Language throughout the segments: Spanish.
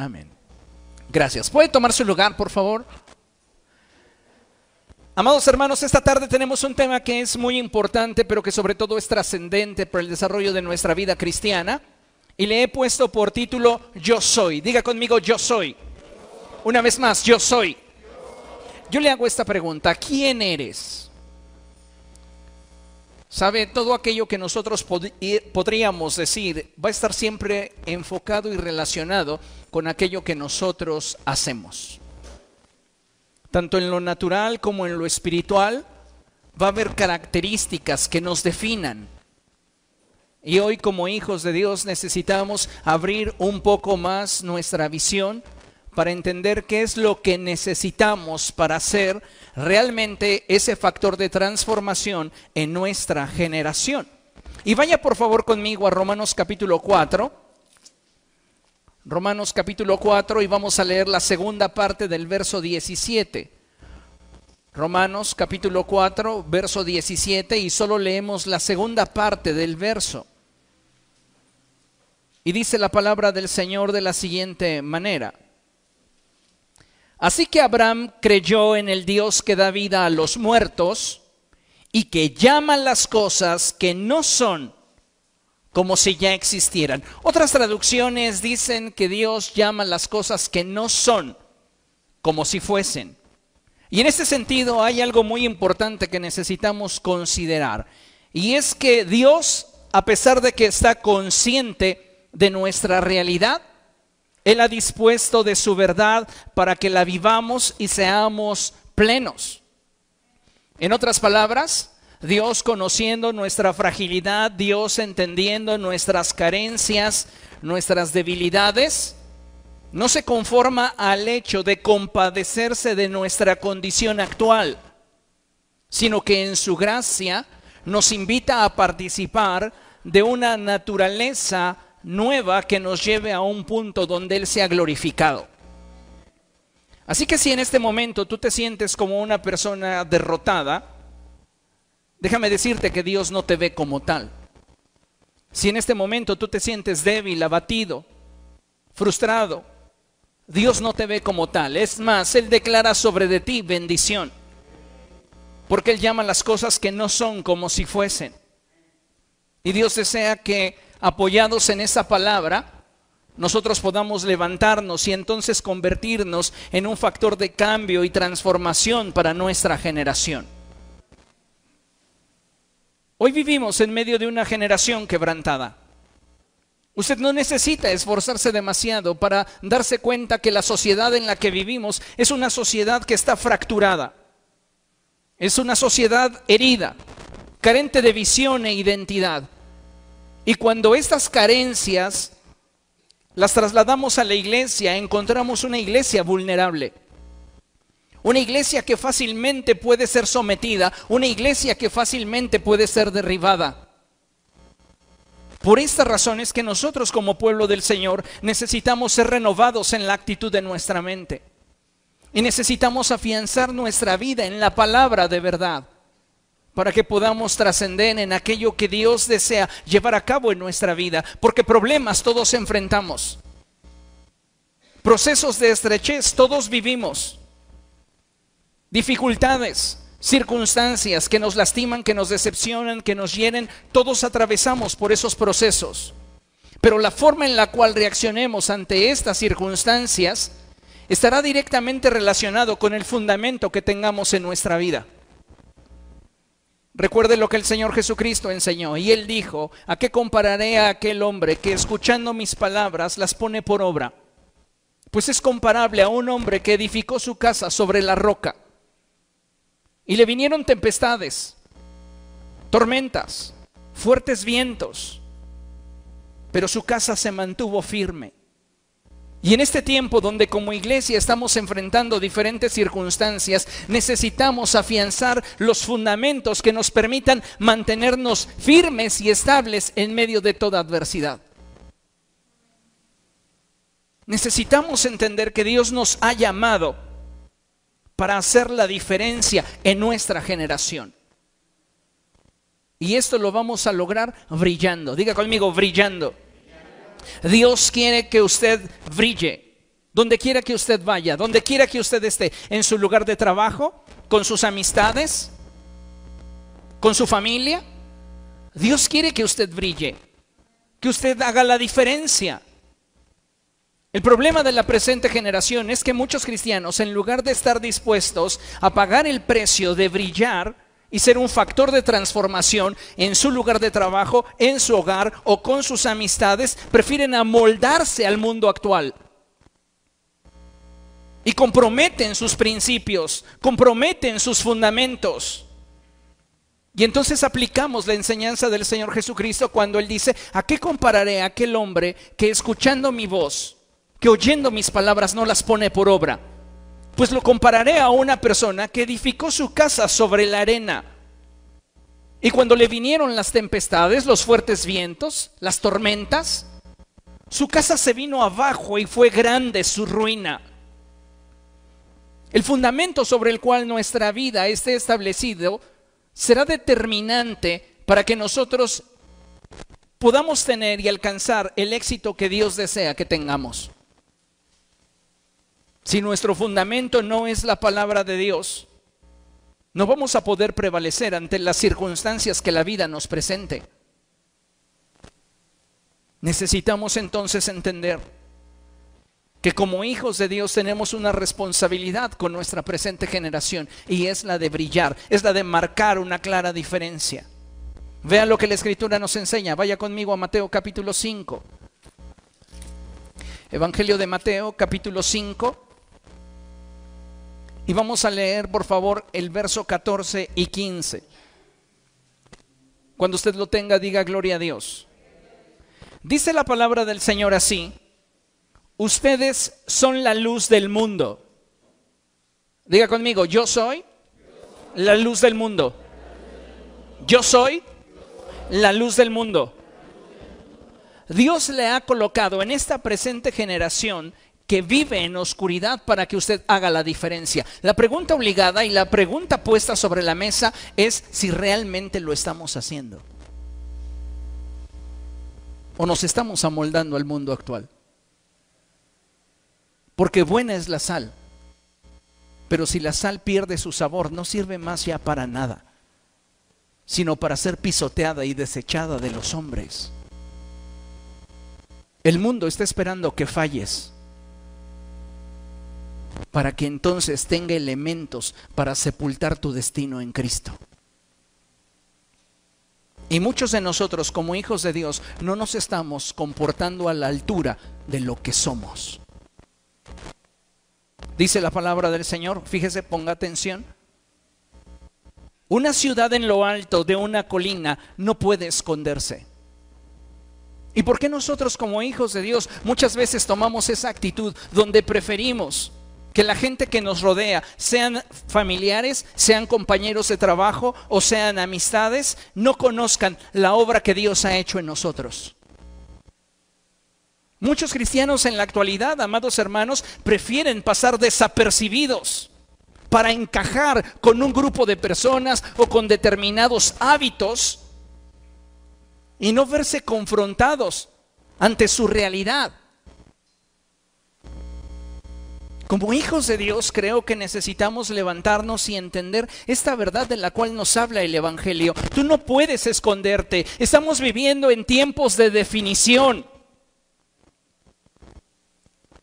Amén. Gracias. ¿Puede tomar su lugar, por favor? Amados hermanos, esta tarde tenemos un tema que es muy importante, pero que sobre todo es trascendente para el desarrollo de nuestra vida cristiana. Y le he puesto por título Yo soy. Diga conmigo, yo soy. Una vez más, yo soy. Yo le hago esta pregunta, ¿quién eres? Sabe, todo aquello que nosotros podríamos decir va a estar siempre enfocado y relacionado con aquello que nosotros hacemos. Tanto en lo natural como en lo espiritual va a haber características que nos definan. Y hoy como hijos de Dios necesitamos abrir un poco más nuestra visión para entender qué es lo que necesitamos para hacer realmente ese factor de transformación en nuestra generación. Y vaya por favor conmigo a Romanos capítulo 4. Romanos capítulo 4 y vamos a leer la segunda parte del verso 17. Romanos capítulo 4, verso 17 y solo leemos la segunda parte del verso. Y dice la palabra del Señor de la siguiente manera. Así que Abraham creyó en el Dios que da vida a los muertos y que llama las cosas que no son como si ya existieran. Otras traducciones dicen que Dios llama las cosas que no son como si fuesen. Y en ese sentido hay algo muy importante que necesitamos considerar. Y es que Dios, a pesar de que está consciente de nuestra realidad, él ha dispuesto de su verdad para que la vivamos y seamos plenos. En otras palabras, Dios conociendo nuestra fragilidad, Dios entendiendo nuestras carencias, nuestras debilidades, no se conforma al hecho de compadecerse de nuestra condición actual, sino que en su gracia nos invita a participar de una naturaleza nueva que nos lleve a un punto donde Él sea glorificado. Así que si en este momento tú te sientes como una persona derrotada, déjame decirte que Dios no te ve como tal. Si en este momento tú te sientes débil, abatido, frustrado, Dios no te ve como tal. Es más, Él declara sobre de ti bendición. Porque Él llama las cosas que no son como si fuesen. Y Dios desea que apoyados en esa palabra, nosotros podamos levantarnos y entonces convertirnos en un factor de cambio y transformación para nuestra generación. Hoy vivimos en medio de una generación quebrantada. Usted no necesita esforzarse demasiado para darse cuenta que la sociedad en la que vivimos es una sociedad que está fracturada. Es una sociedad herida, carente de visión e identidad. Y cuando estas carencias las trasladamos a la iglesia, encontramos una iglesia vulnerable. Una iglesia que fácilmente puede ser sometida, una iglesia que fácilmente puede ser derribada. Por esta razón es que nosotros como pueblo del Señor necesitamos ser renovados en la actitud de nuestra mente. Y necesitamos afianzar nuestra vida en la palabra de verdad para que podamos trascender en aquello que Dios desea llevar a cabo en nuestra vida, porque problemas todos enfrentamos. Procesos de estrechez todos vivimos. Dificultades, circunstancias que nos lastiman, que nos decepcionan, que nos hieren, todos atravesamos por esos procesos. Pero la forma en la cual reaccionemos ante estas circunstancias estará directamente relacionado con el fundamento que tengamos en nuestra vida. Recuerde lo que el Señor Jesucristo enseñó. Y él dijo, ¿a qué compararé a aquel hombre que escuchando mis palabras las pone por obra? Pues es comparable a un hombre que edificó su casa sobre la roca. Y le vinieron tempestades, tormentas, fuertes vientos, pero su casa se mantuvo firme. Y en este tiempo donde como iglesia estamos enfrentando diferentes circunstancias, necesitamos afianzar los fundamentos que nos permitan mantenernos firmes y estables en medio de toda adversidad. Necesitamos entender que Dios nos ha llamado para hacer la diferencia en nuestra generación. Y esto lo vamos a lograr brillando. Diga conmigo, brillando. Dios quiere que usted brille. donde quiera que usted vaya, donde quiera que usted esté, en su lugar de trabajo, con sus amistades, con su familia. Dios quiere que usted brille, que usted haga la diferencia. El problema de la presente generación es que muchos cristianos, en lugar de estar dispuestos a pagar el precio de brillar y ser un factor de transformación en su lugar de trabajo, en su hogar o con sus amistades, prefieren amoldarse al mundo actual. Y comprometen sus principios, comprometen sus fundamentos. Y entonces aplicamos la enseñanza del Señor Jesucristo cuando Él dice, ¿a qué compararé a aquel hombre que escuchando mi voz, que oyendo mis palabras no las pone por obra? Pues lo compararé a una persona que edificó su casa sobre la arena. Y cuando le vinieron las tempestades, los fuertes vientos, las tormentas, su casa se vino abajo y fue grande su ruina. El fundamento sobre el cual nuestra vida esté establecido será determinante para que nosotros podamos tener y alcanzar el éxito que Dios desea que tengamos. Si nuestro fundamento no es la palabra de Dios, no vamos a poder prevalecer ante las circunstancias que la vida nos presente. Necesitamos entonces entender que como hijos de Dios tenemos una responsabilidad con nuestra presente generación y es la de brillar, es la de marcar una clara diferencia. Vea lo que la escritura nos enseña. Vaya conmigo a Mateo capítulo 5. Evangelio de Mateo capítulo 5. Y vamos a leer, por favor, el verso 14 y 15. Cuando usted lo tenga, diga gloria a Dios. Dice la palabra del Señor así, ustedes son la luz del mundo. Diga conmigo, yo soy la luz del mundo. Yo soy la luz del mundo. Dios le ha colocado en esta presente generación que vive en oscuridad para que usted haga la diferencia. La pregunta obligada y la pregunta puesta sobre la mesa es si realmente lo estamos haciendo. O nos estamos amoldando al mundo actual. Porque buena es la sal. Pero si la sal pierde su sabor, no sirve más ya para nada, sino para ser pisoteada y desechada de los hombres. El mundo está esperando que falles para que entonces tenga elementos para sepultar tu destino en Cristo. Y muchos de nosotros como hijos de Dios no nos estamos comportando a la altura de lo que somos. Dice la palabra del Señor, fíjese, ponga atención. Una ciudad en lo alto de una colina no puede esconderse. ¿Y por qué nosotros como hijos de Dios muchas veces tomamos esa actitud donde preferimos que la gente que nos rodea, sean familiares, sean compañeros de trabajo o sean amistades, no conozcan la obra que Dios ha hecho en nosotros. Muchos cristianos en la actualidad, amados hermanos, prefieren pasar desapercibidos para encajar con un grupo de personas o con determinados hábitos y no verse confrontados ante su realidad. Como hijos de Dios creo que necesitamos levantarnos y entender esta verdad de la cual nos habla el Evangelio. Tú no puedes esconderte. Estamos viviendo en tiempos de definición.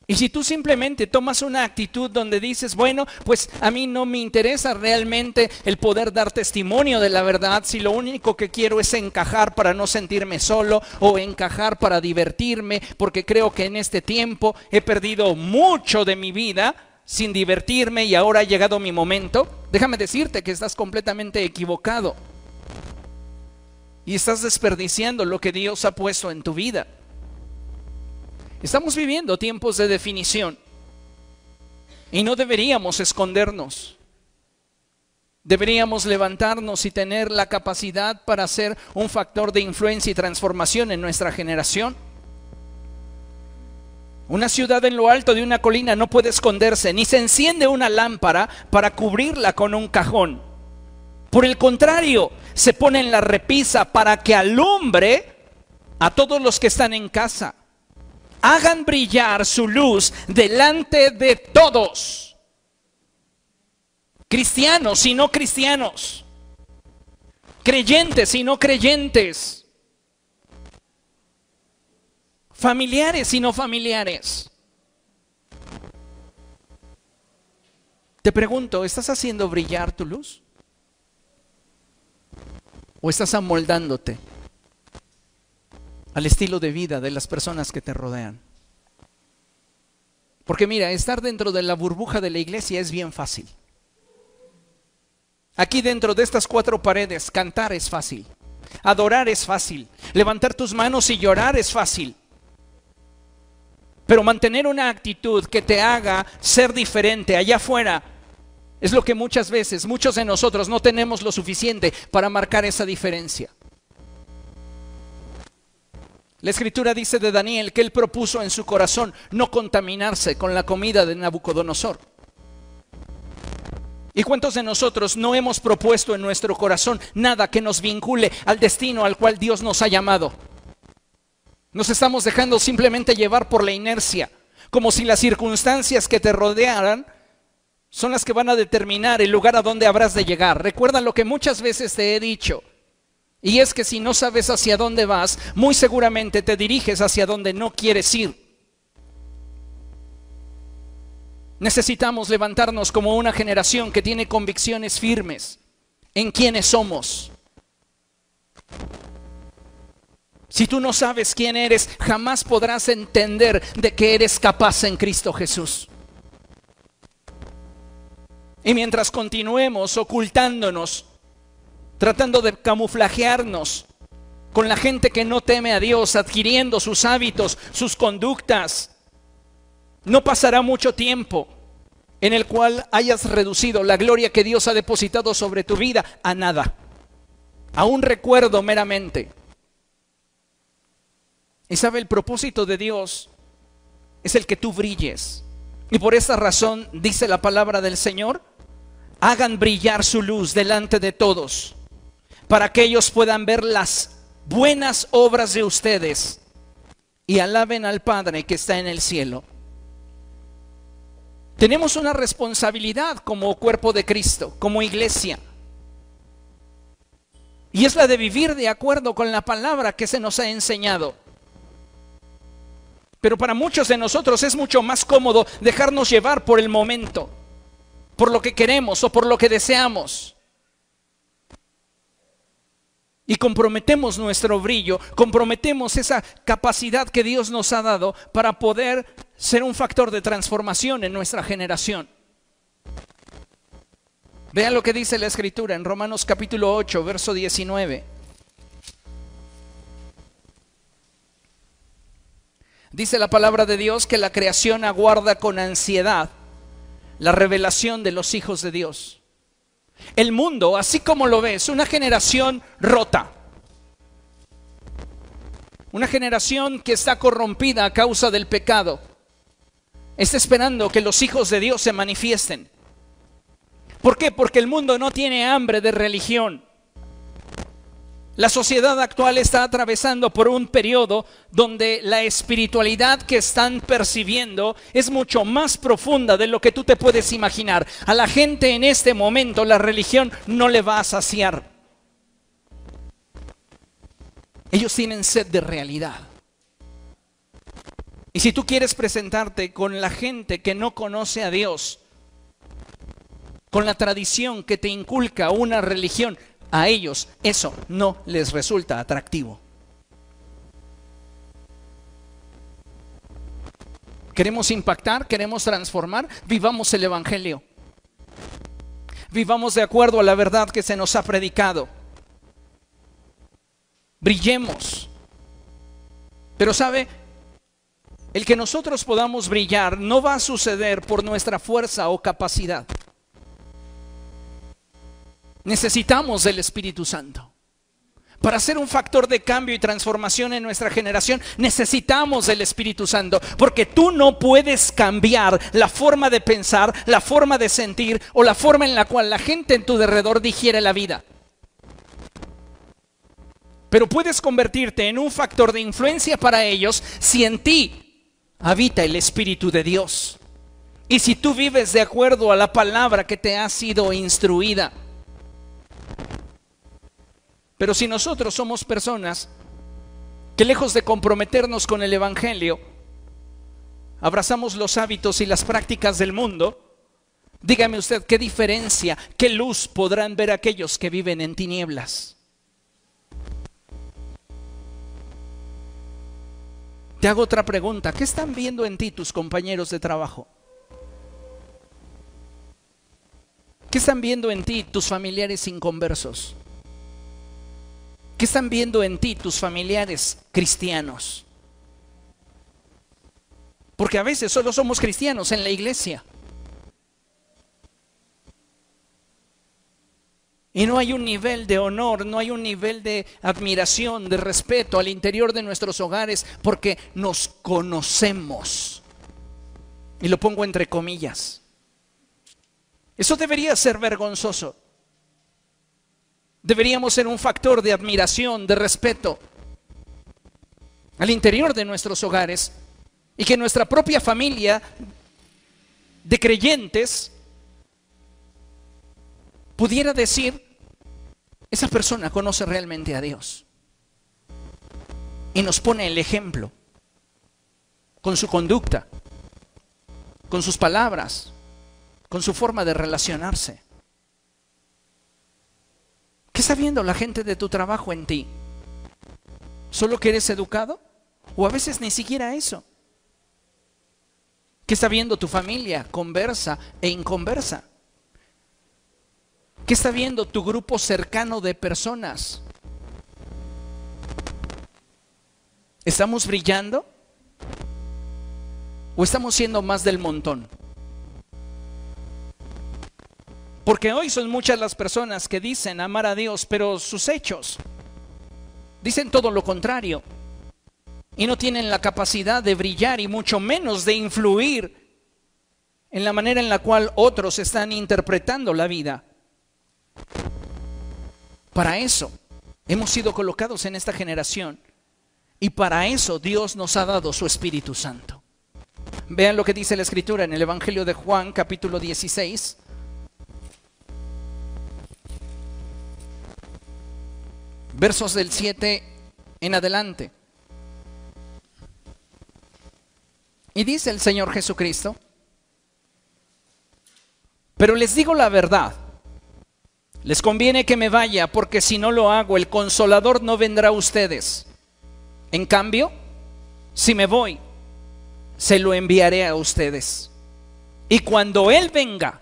Y si tú simplemente tomas una actitud donde dices, bueno, pues a mí no me interesa realmente el poder dar testimonio de la verdad, si lo único que quiero es encajar para no sentirme solo o encajar para divertirme, porque creo que en este tiempo he perdido mucho de mi vida sin divertirme y ahora ha llegado mi momento, déjame decirte que estás completamente equivocado. Y estás desperdiciando lo que Dios ha puesto en tu vida. Estamos viviendo tiempos de definición y no deberíamos escondernos. Deberíamos levantarnos y tener la capacidad para ser un factor de influencia y transformación en nuestra generación. Una ciudad en lo alto de una colina no puede esconderse, ni se enciende una lámpara para cubrirla con un cajón. Por el contrario, se pone en la repisa para que alumbre a todos los que están en casa. Hagan brillar su luz delante de todos. Cristianos y no cristianos. Creyentes y no creyentes. Familiares y no familiares. Te pregunto, ¿estás haciendo brillar tu luz? ¿O estás amoldándote al estilo de vida de las personas que te rodean? Porque mira, estar dentro de la burbuja de la iglesia es bien fácil. Aquí dentro de estas cuatro paredes, cantar es fácil. Adorar es fácil. Levantar tus manos y llorar es fácil. Pero mantener una actitud que te haga ser diferente allá afuera es lo que muchas veces, muchos de nosotros no tenemos lo suficiente para marcar esa diferencia. La escritura dice de Daniel que él propuso en su corazón no contaminarse con la comida de Nabucodonosor. ¿Y cuántos de nosotros no hemos propuesto en nuestro corazón nada que nos vincule al destino al cual Dios nos ha llamado? Nos estamos dejando simplemente llevar por la inercia, como si las circunstancias que te rodearan son las que van a determinar el lugar a donde habrás de llegar. Recuerda lo que muchas veces te he dicho. Y es que si no sabes hacia dónde vas, muy seguramente te diriges hacia donde no quieres ir. Necesitamos levantarnos como una generación que tiene convicciones firmes en quiénes somos. Si tú no sabes quién eres, jamás podrás entender de que eres capaz en Cristo Jesús. Y mientras continuemos ocultándonos, tratando de camuflajearnos con la gente que no teme a Dios, adquiriendo sus hábitos, sus conductas, no pasará mucho tiempo en el cual hayas reducido la gloria que Dios ha depositado sobre tu vida a nada, a un recuerdo meramente. Y sabe, el propósito de Dios es el que tú brilles. Y por esa razón dice la palabra del Señor, hagan brillar su luz delante de todos, para que ellos puedan ver las buenas obras de ustedes y alaben al Padre que está en el cielo. Tenemos una responsabilidad como cuerpo de Cristo, como iglesia. Y es la de vivir de acuerdo con la palabra que se nos ha enseñado. Pero para muchos de nosotros es mucho más cómodo dejarnos llevar por el momento por lo que queremos o por lo que deseamos. Y comprometemos nuestro brillo, comprometemos esa capacidad que Dios nos ha dado para poder ser un factor de transformación en nuestra generación. Vean lo que dice la escritura en Romanos capítulo 8, verso 19. Dice la palabra de Dios que la creación aguarda con ansiedad la revelación de los hijos de Dios. El mundo, así como lo ves, una generación rota. Una generación que está corrompida a causa del pecado. Está esperando que los hijos de Dios se manifiesten. ¿Por qué? Porque el mundo no tiene hambre de religión. La sociedad actual está atravesando por un periodo donde la espiritualidad que están percibiendo es mucho más profunda de lo que tú te puedes imaginar. A la gente en este momento la religión no le va a saciar. Ellos tienen sed de realidad. Y si tú quieres presentarte con la gente que no conoce a Dios, con la tradición que te inculca una religión, a ellos eso no les resulta atractivo. Queremos impactar, queremos transformar, vivamos el Evangelio. Vivamos de acuerdo a la verdad que se nos ha predicado. Brillemos. Pero sabe, el que nosotros podamos brillar no va a suceder por nuestra fuerza o capacidad. Necesitamos del Espíritu Santo. Para ser un factor de cambio y transformación en nuestra generación, necesitamos del Espíritu Santo, porque tú no puedes cambiar la forma de pensar, la forma de sentir o la forma en la cual la gente en tu derredor digiere la vida. Pero puedes convertirte en un factor de influencia para ellos si en ti habita el Espíritu de Dios. Y si tú vives de acuerdo a la palabra que te ha sido instruida, pero si nosotros somos personas que lejos de comprometernos con el Evangelio, abrazamos los hábitos y las prácticas del mundo, dígame usted qué diferencia, qué luz podrán ver aquellos que viven en tinieblas. Te hago otra pregunta, ¿qué están viendo en ti tus compañeros de trabajo? ¿Qué están viendo en ti tus familiares inconversos? ¿Qué están viendo en ti tus familiares cristianos? Porque a veces solo somos cristianos en la iglesia. Y no hay un nivel de honor, no hay un nivel de admiración, de respeto al interior de nuestros hogares porque nos conocemos. Y lo pongo entre comillas. Eso debería ser vergonzoso deberíamos ser un factor de admiración, de respeto al interior de nuestros hogares y que nuestra propia familia de creyentes pudiera decir, esa persona conoce realmente a Dios y nos pone el ejemplo con su conducta, con sus palabras, con su forma de relacionarse. ¿Qué está viendo la gente de tu trabajo en ti? ¿Solo que eres educado? O a veces ni siquiera eso. ¿Qué está viendo tu familia, conversa e inconversa? ¿Qué está viendo tu grupo cercano de personas? ¿Estamos brillando? ¿O estamos siendo más del montón? Porque hoy son muchas las personas que dicen amar a Dios, pero sus hechos dicen todo lo contrario. Y no tienen la capacidad de brillar y mucho menos de influir en la manera en la cual otros están interpretando la vida. Para eso hemos sido colocados en esta generación y para eso Dios nos ha dado su Espíritu Santo. Vean lo que dice la Escritura en el Evangelio de Juan capítulo 16 versos del 7 en adelante. Y dice el Señor Jesucristo, pero les digo la verdad, les conviene que me vaya porque si no lo hago el consolador no vendrá a ustedes. En cambio, si me voy, se lo enviaré a ustedes. Y cuando Él venga,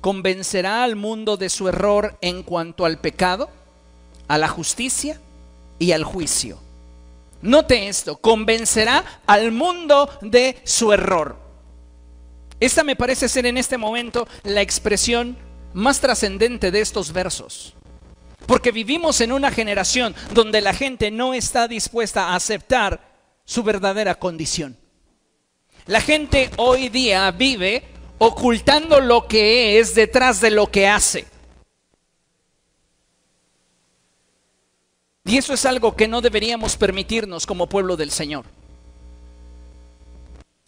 convencerá al mundo de su error en cuanto al pecado a la justicia y al juicio. Note esto, convencerá al mundo de su error. Esta me parece ser en este momento la expresión más trascendente de estos versos. Porque vivimos en una generación donde la gente no está dispuesta a aceptar su verdadera condición. La gente hoy día vive ocultando lo que es detrás de lo que hace. Y eso es algo que no deberíamos permitirnos como pueblo del Señor.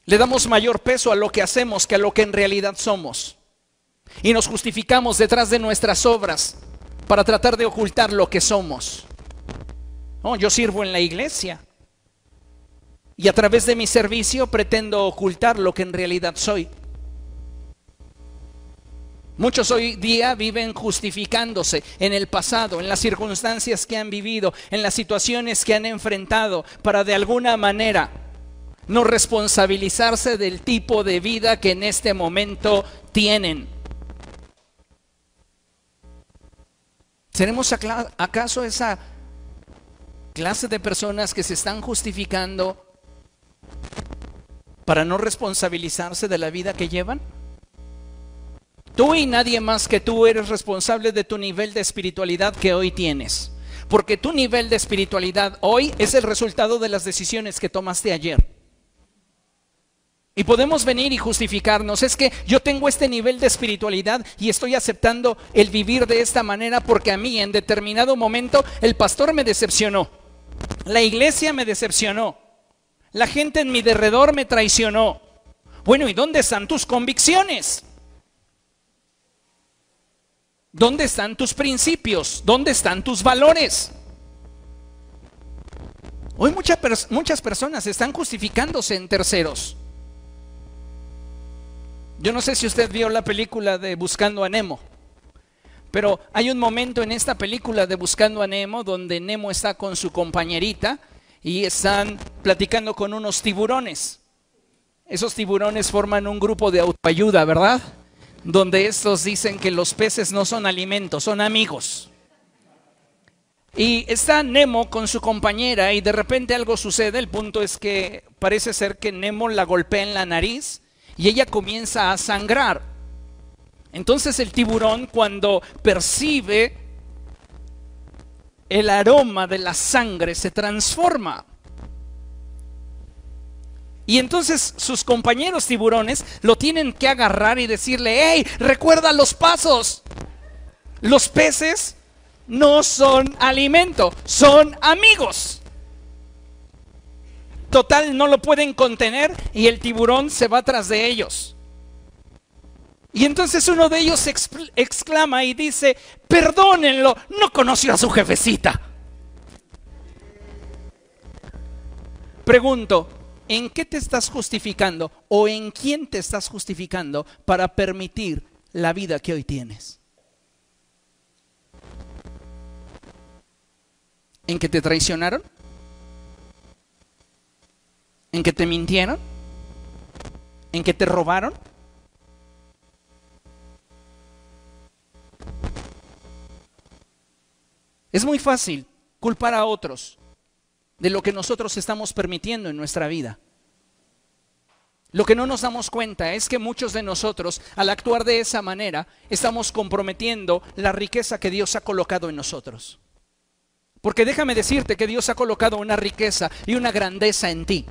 Le damos mayor peso a lo que hacemos que a lo que en realidad somos. Y nos justificamos detrás de nuestras obras para tratar de ocultar lo que somos. Oh, yo sirvo en la iglesia. Y a través de mi servicio pretendo ocultar lo que en realidad soy. Muchos hoy día viven justificándose en el pasado, en las circunstancias que han vivido, en las situaciones que han enfrentado, para de alguna manera no responsabilizarse del tipo de vida que en este momento tienen. ¿Seremos acaso esa clase de personas que se están justificando para no responsabilizarse de la vida que llevan? Tú y nadie más que tú eres responsable de tu nivel de espiritualidad que hoy tienes. Porque tu nivel de espiritualidad hoy es el resultado de las decisiones que tomaste ayer. Y podemos venir y justificarnos. Es que yo tengo este nivel de espiritualidad y estoy aceptando el vivir de esta manera porque a mí en determinado momento el pastor me decepcionó. La iglesia me decepcionó. la gente en mi derredor me traicionó. Bueno, ¿y dónde están tus convicciones? ¿Dónde están tus principios? ¿Dónde están tus valores? Hoy muchas personas están justificándose en terceros. Yo no sé si usted vio la película de Buscando a Nemo, pero hay un momento en esta película de Buscando a Nemo donde Nemo está con su compañerita y están platicando con unos tiburones. Esos tiburones forman un grupo de autoayuda, ¿verdad? Donde estos dicen que los peces no son alimentos, son amigos. Y está Nemo con su compañera y de repente algo sucede. El punto es que parece ser que Nemo la golpea en la nariz y ella comienza a sangrar. Entonces el tiburón cuando percibe el aroma de la sangre se transforma. Y entonces sus compañeros tiburones lo tienen que agarrar y decirle, hey, recuerda los pasos. Los peces no son alimento, son amigos. Total, no lo pueden contener y el tiburón se va tras de ellos. Y entonces uno de ellos exclama y dice, perdónenlo, no conoció a su jefecita. Pregunto, ¿en qué te estás justificando o en quién te estás justificando para permitir la vida que hoy tienes? ¿En que te traicionaron? ¿En que te mintieron? ¿En que te robaron? Es muy fácil culpar a otros de lo que nosotros estamos permitiendo en nuestra vida. Lo que no nos damos cuenta es que muchos de nosotros, al actuar de esa manera, estamos comprometiendo la riqueza que Dios ha colocado en nosotros. Porque déjame decirte que Dios ha colocado una riqueza y una grandeza en ti.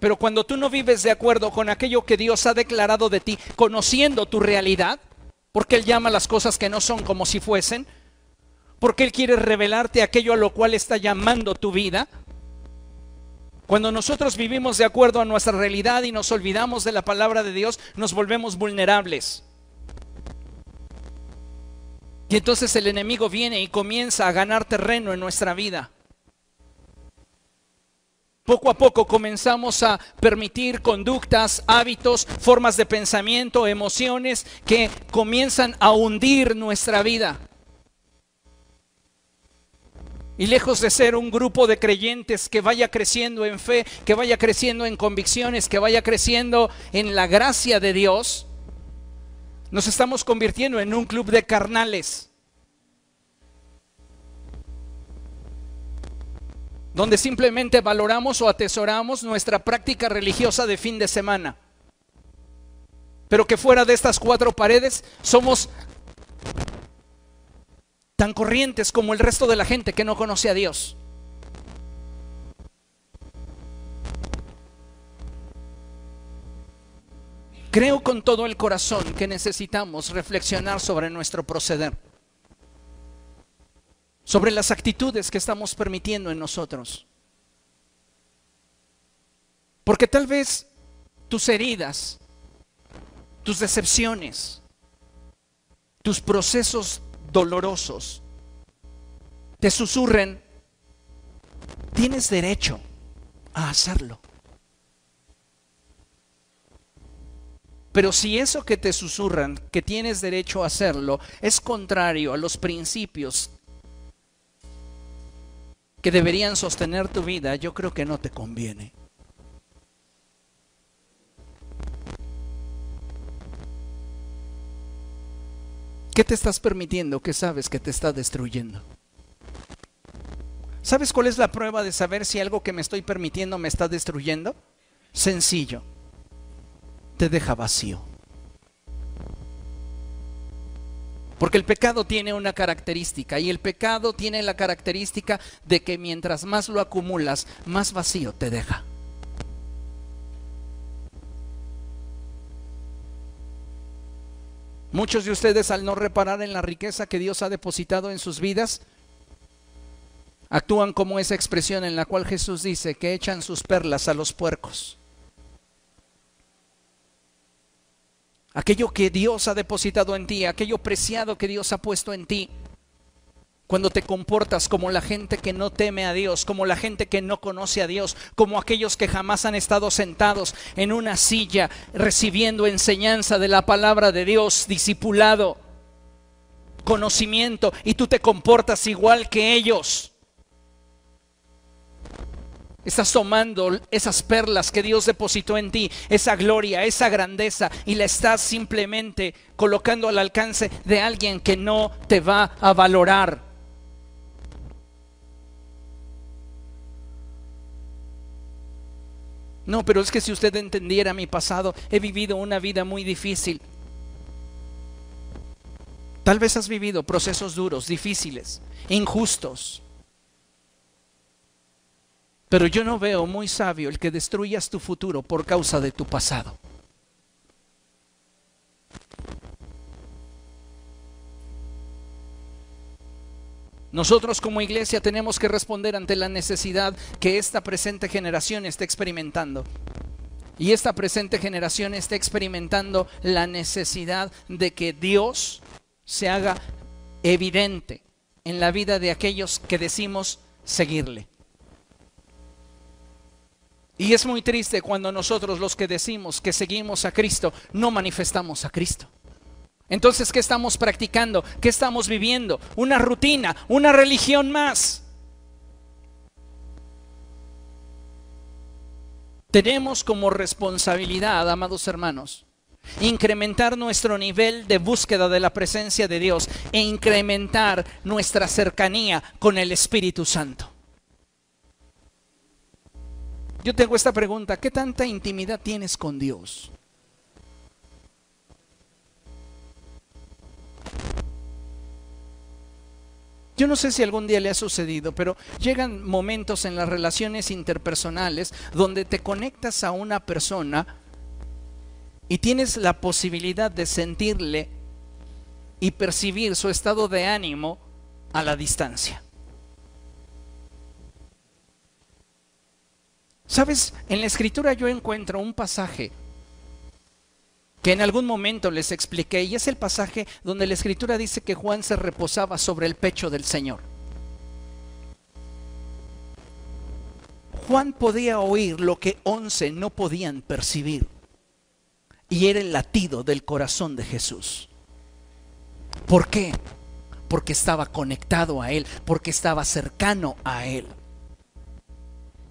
Pero cuando tú no vives de acuerdo con aquello que Dios ha declarado de ti, conociendo tu realidad, porque Él llama las cosas que no son como si fuesen, porque Él quiere revelarte aquello a lo cual está llamando tu vida, cuando nosotros vivimos de acuerdo a nuestra realidad y nos olvidamos de la palabra de Dios, nos volvemos vulnerables. Y entonces el enemigo viene y comienza a ganar terreno en nuestra vida. Poco a poco comenzamos a permitir conductas, hábitos, formas de pensamiento, emociones que comienzan a hundir nuestra vida. Y lejos de ser un grupo de creyentes que vaya creciendo en fe, que vaya creciendo en convicciones, que vaya creciendo en la gracia de Dios, nos estamos convirtiendo en un club de carnales. Donde simplemente valoramos o atesoramos nuestra práctica religiosa de fin de semana. Pero que fuera de estas cuatro paredes somos tan corrientes como el resto de la gente que no conoce a Dios. Creo con todo el corazón que necesitamos reflexionar sobre nuestro proceder, sobre las actitudes que estamos permitiendo en nosotros. Porque tal vez tus heridas, tus decepciones, tus procesos dolorosos te susurren, tienes derecho a hacerlo. Pero si eso que te susurran, que tienes derecho a hacerlo, es contrario a los principios que deberían sostener tu vida, yo creo que no te conviene. ¿Qué te estás permitiendo que sabes que te está destruyendo? ¿Sabes cuál es la prueba de saber si algo que me estoy permitiendo me está destruyendo? Sencillo te deja vacío. Porque el pecado tiene una característica y el pecado tiene la característica de que mientras más lo acumulas, más vacío te deja. Muchos de ustedes al no reparar en la riqueza que Dios ha depositado en sus vidas, actúan como esa expresión en la cual Jesús dice que echan sus perlas a los puercos. Aquello que Dios ha depositado en ti, aquello preciado que Dios ha puesto en ti, cuando te comportas como la gente que no teme a Dios, como la gente que no conoce a Dios, como aquellos que jamás han estado sentados en una silla recibiendo enseñanza de la palabra de Dios, discipulado, conocimiento, y tú te comportas igual que ellos. Estás tomando esas perlas que Dios depositó en ti, esa gloria, esa grandeza, y la estás simplemente colocando al alcance de alguien que no te va a valorar. No, pero es que si usted entendiera mi pasado, he vivido una vida muy difícil. Tal vez has vivido procesos duros, difíciles, injustos. Pero yo no veo muy sabio el que destruyas tu futuro por causa de tu pasado. Nosotros como iglesia tenemos que responder ante la necesidad que esta presente generación está experimentando. Y esta presente generación está experimentando la necesidad de que Dios se haga evidente en la vida de aquellos que decimos seguirle. Y es muy triste cuando nosotros los que decimos que seguimos a Cristo no manifestamos a Cristo. Entonces, ¿qué estamos practicando? ¿Qué estamos viviendo? Una rutina, una religión más. Tenemos como responsabilidad, amados hermanos, incrementar nuestro nivel de búsqueda de la presencia de Dios e incrementar nuestra cercanía con el Espíritu Santo. Yo tengo esta pregunta, ¿qué tanta intimidad tienes con Dios? Yo no sé si algún día le ha sucedido, pero llegan momentos en las relaciones interpersonales donde te conectas a una persona y tienes la posibilidad de sentirle y percibir su estado de ánimo a la distancia. Sabes, en la escritura yo encuentro un pasaje que en algún momento les expliqué, y es el pasaje donde la escritura dice que Juan se reposaba sobre el pecho del Señor. Juan podía oír lo que once no podían percibir, y era el latido del corazón de Jesús. ¿Por qué? Porque estaba conectado a Él, porque estaba cercano a Él.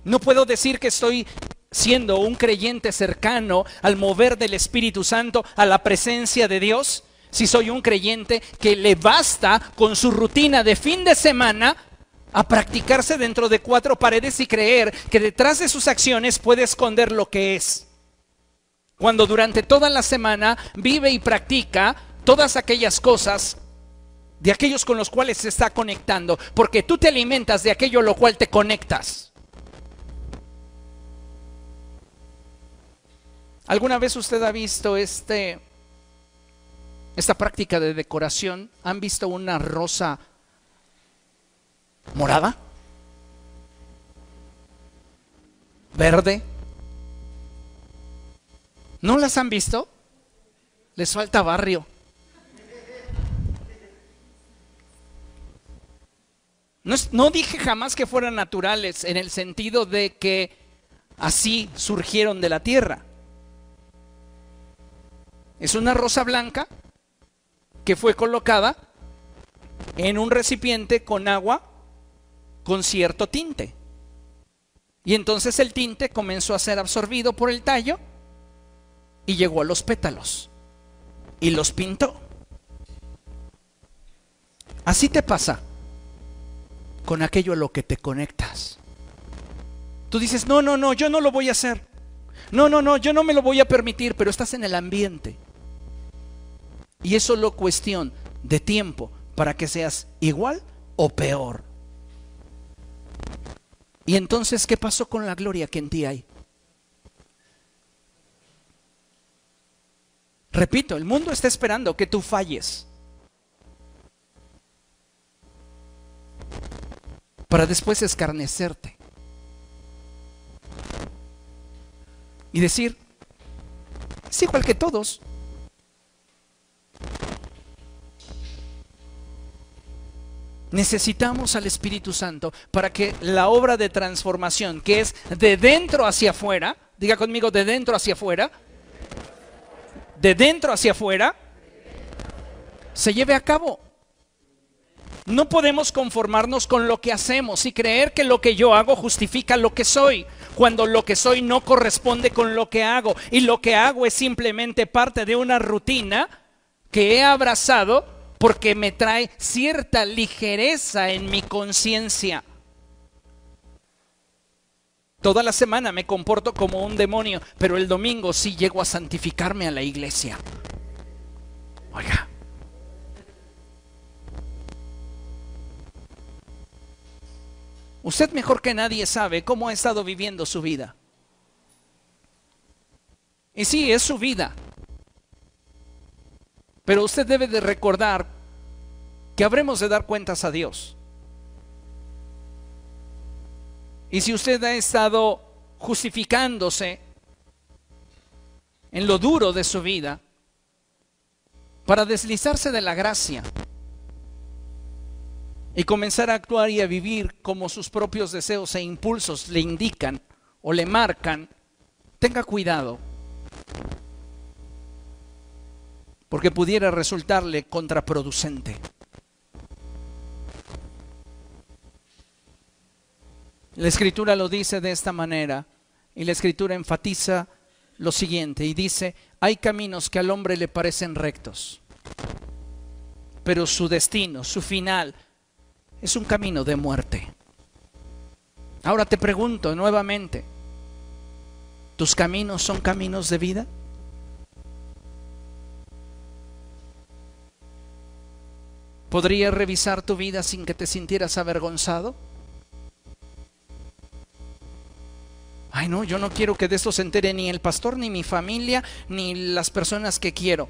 No puedo decir que estoy siendo un creyente cercano al mover del Espíritu Santo, a la presencia de Dios, si soy un creyente que le basta con su rutina de fin de semana a practicarse dentro de cuatro paredes y creer que detrás de sus acciones puede esconder lo que es. Cuando durante toda la semana vive y practica todas aquellas cosas de aquellos con los cuales se está conectando, porque tú te alimentas de aquello lo cual te conectas. ¿Alguna vez usted ha visto este, esta práctica de decoración? ¿Han visto una rosa morada? ¿Verde? ¿No las han visto? Les falta barrio. No, no, dije jamás que fueran naturales en el sentido de que así surgieron de la tierra. Es una rosa blanca que fue colocada en un recipiente con agua con cierto tinte. Y entonces el tinte comenzó a ser absorbido por el tallo y llegó a los pétalos y los pintó. Así te pasa con aquello a lo que te conectas. Tú dices, no, no, no, yo no lo voy a hacer. No, no, no, yo no me lo voy a permitir, pero estás en el ambiente. Y es solo cuestión de tiempo para que seas igual o peor. Y entonces, ¿qué pasó con la gloria que en ti hay? Repito, el mundo está esperando que tú falles. para después escarnecerte. Y decir, es igual que todos. Necesitamos al Espíritu Santo para que la obra de transformación, que es de dentro hacia afuera, diga conmigo, de dentro hacia afuera, de dentro hacia afuera, se lleve a cabo. No podemos conformarnos con lo que hacemos y creer que lo que yo hago justifica lo que soy, cuando lo que soy no corresponde con lo que hago y lo que hago es simplemente parte de una rutina que he abrazado porque me trae cierta ligereza en mi conciencia. Toda la semana me comporto como un demonio, pero el domingo sí llego a santificarme a la iglesia. Oiga. Usted mejor que nadie sabe cómo ha estado viviendo su vida. Y sí, es su vida. Pero usted debe de recordar que habremos de dar cuentas a Dios. Y si usted ha estado justificándose en lo duro de su vida para deslizarse de la gracia y comenzar a actuar y a vivir como sus propios deseos e impulsos le indican o le marcan, tenga cuidado, porque pudiera resultarle contraproducente. La escritura lo dice de esta manera y la escritura enfatiza lo siguiente y dice, hay caminos que al hombre le parecen rectos, pero su destino, su final, es un camino de muerte. Ahora te pregunto nuevamente, ¿tus caminos son caminos de vida? ¿Podrías revisar tu vida sin que te sintieras avergonzado? Ay, no, yo no quiero que de esto se entere ni el pastor, ni mi familia, ni las personas que quiero.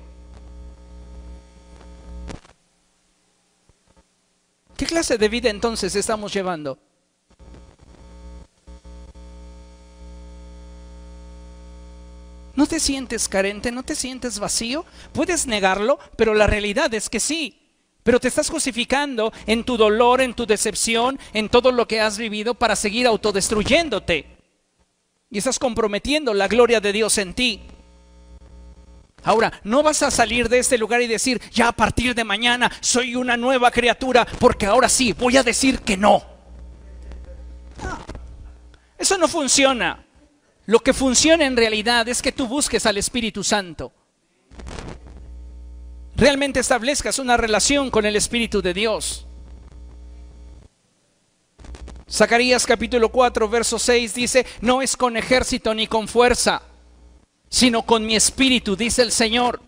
¿Qué clase de vida entonces estamos llevando? ¿No te sientes carente? ¿No te sientes vacío? Puedes negarlo, pero la realidad es que sí. Pero te estás justificando en tu dolor, en tu decepción, en todo lo que has vivido para seguir autodestruyéndote y estás comprometiendo la gloria de Dios en ti. Ahora, no vas a salir de este lugar y decir, ya a partir de mañana soy una nueva criatura, porque ahora sí, voy a decir que no. Eso no funciona. Lo que funciona en realidad es que tú busques al Espíritu Santo. Realmente establezcas una relación con el Espíritu de Dios. Zacarías capítulo 4, verso 6 dice, no es con ejército ni con fuerza, sino con mi espíritu, dice el Señor.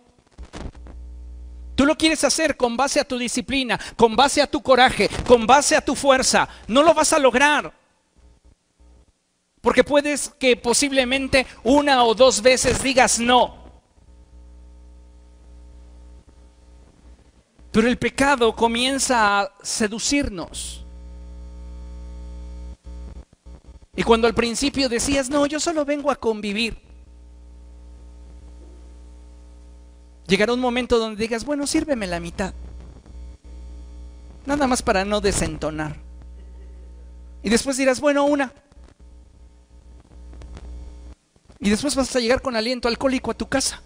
Tú lo quieres hacer con base a tu disciplina, con base a tu coraje, con base a tu fuerza. No lo vas a lograr. Porque puedes que posiblemente una o dos veces digas no. Pero el pecado comienza a seducirnos. Y cuando al principio decías, no, yo solo vengo a convivir, llegará un momento donde digas, bueno, sírveme la mitad. Nada más para no desentonar. Y después dirás, bueno, una. Y después vas a llegar con aliento alcohólico a tu casa,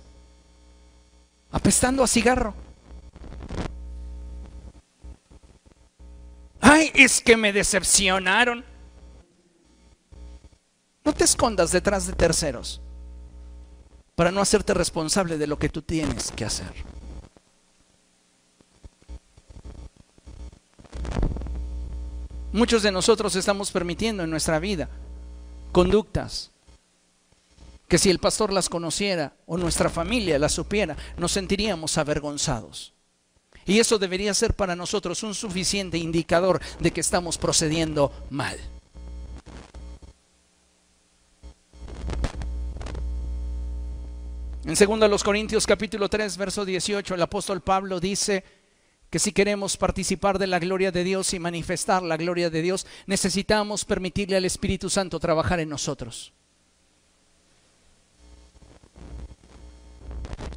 apestando a cigarro. Ay, es que me decepcionaron. No te escondas detrás de terceros para no hacerte responsable de lo que tú tienes que hacer. Muchos de nosotros estamos permitiendo en nuestra vida conductas que si el pastor las conociera o nuestra familia las supiera, nos sentiríamos avergonzados. Y eso debería ser para nosotros un suficiente indicador de que estamos procediendo mal. En 2 los Corintios capítulo 3 verso 18 el apóstol Pablo dice que si queremos participar de la gloria de Dios y manifestar la gloria de Dios, necesitamos permitirle al Espíritu Santo trabajar en nosotros.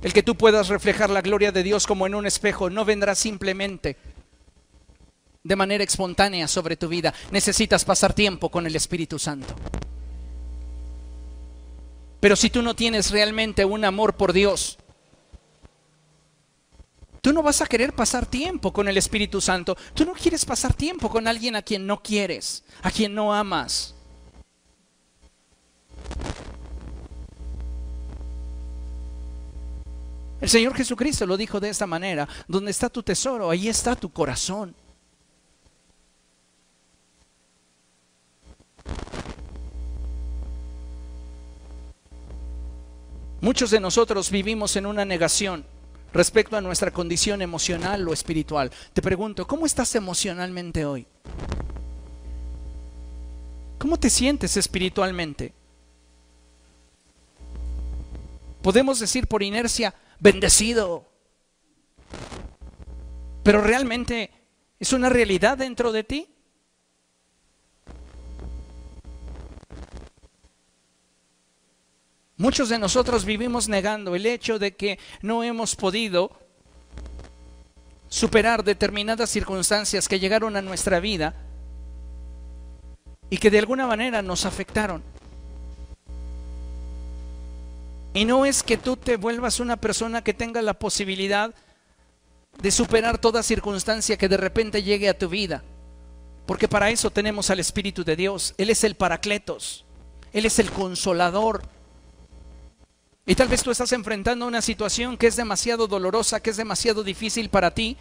El que tú puedas reflejar la gloria de Dios como en un espejo no vendrá simplemente de manera espontánea sobre tu vida. Necesitas pasar tiempo con el Espíritu Santo. Pero si tú no tienes realmente un amor por Dios, Tú no vas a querer pasar tiempo con el Espíritu Santo. Tú no quieres pasar tiempo con alguien a quien no quieres, a quien no amas. El Señor Jesucristo lo dijo de esta manera, donde está tu tesoro, ahí está tu corazón. Muchos de nosotros vivimos en una negación respecto a nuestra condición emocional o espiritual. Te pregunto, ¿cómo estás emocionalmente hoy? ¿Cómo te sientes espiritualmente? Podemos decir por inercia, bendecido. Pero realmente es una realidad dentro de ti. Muchos de nosotros vivimos negando el hecho de que no hemos podido superar determinadas circunstancias que llegaron a nuestra vida y que de alguna manera nos afectaron. Y no es que tú te vuelvas una persona que tenga la posibilidad de superar toda circunstancia que de repente llegue a tu vida. Porque para eso tenemos al Espíritu de Dios. Él es el Paracletos. Él es el consolador. Y tal vez tú estás enfrentando una situación que es demasiado dolorosa, que es demasiado difícil para ti,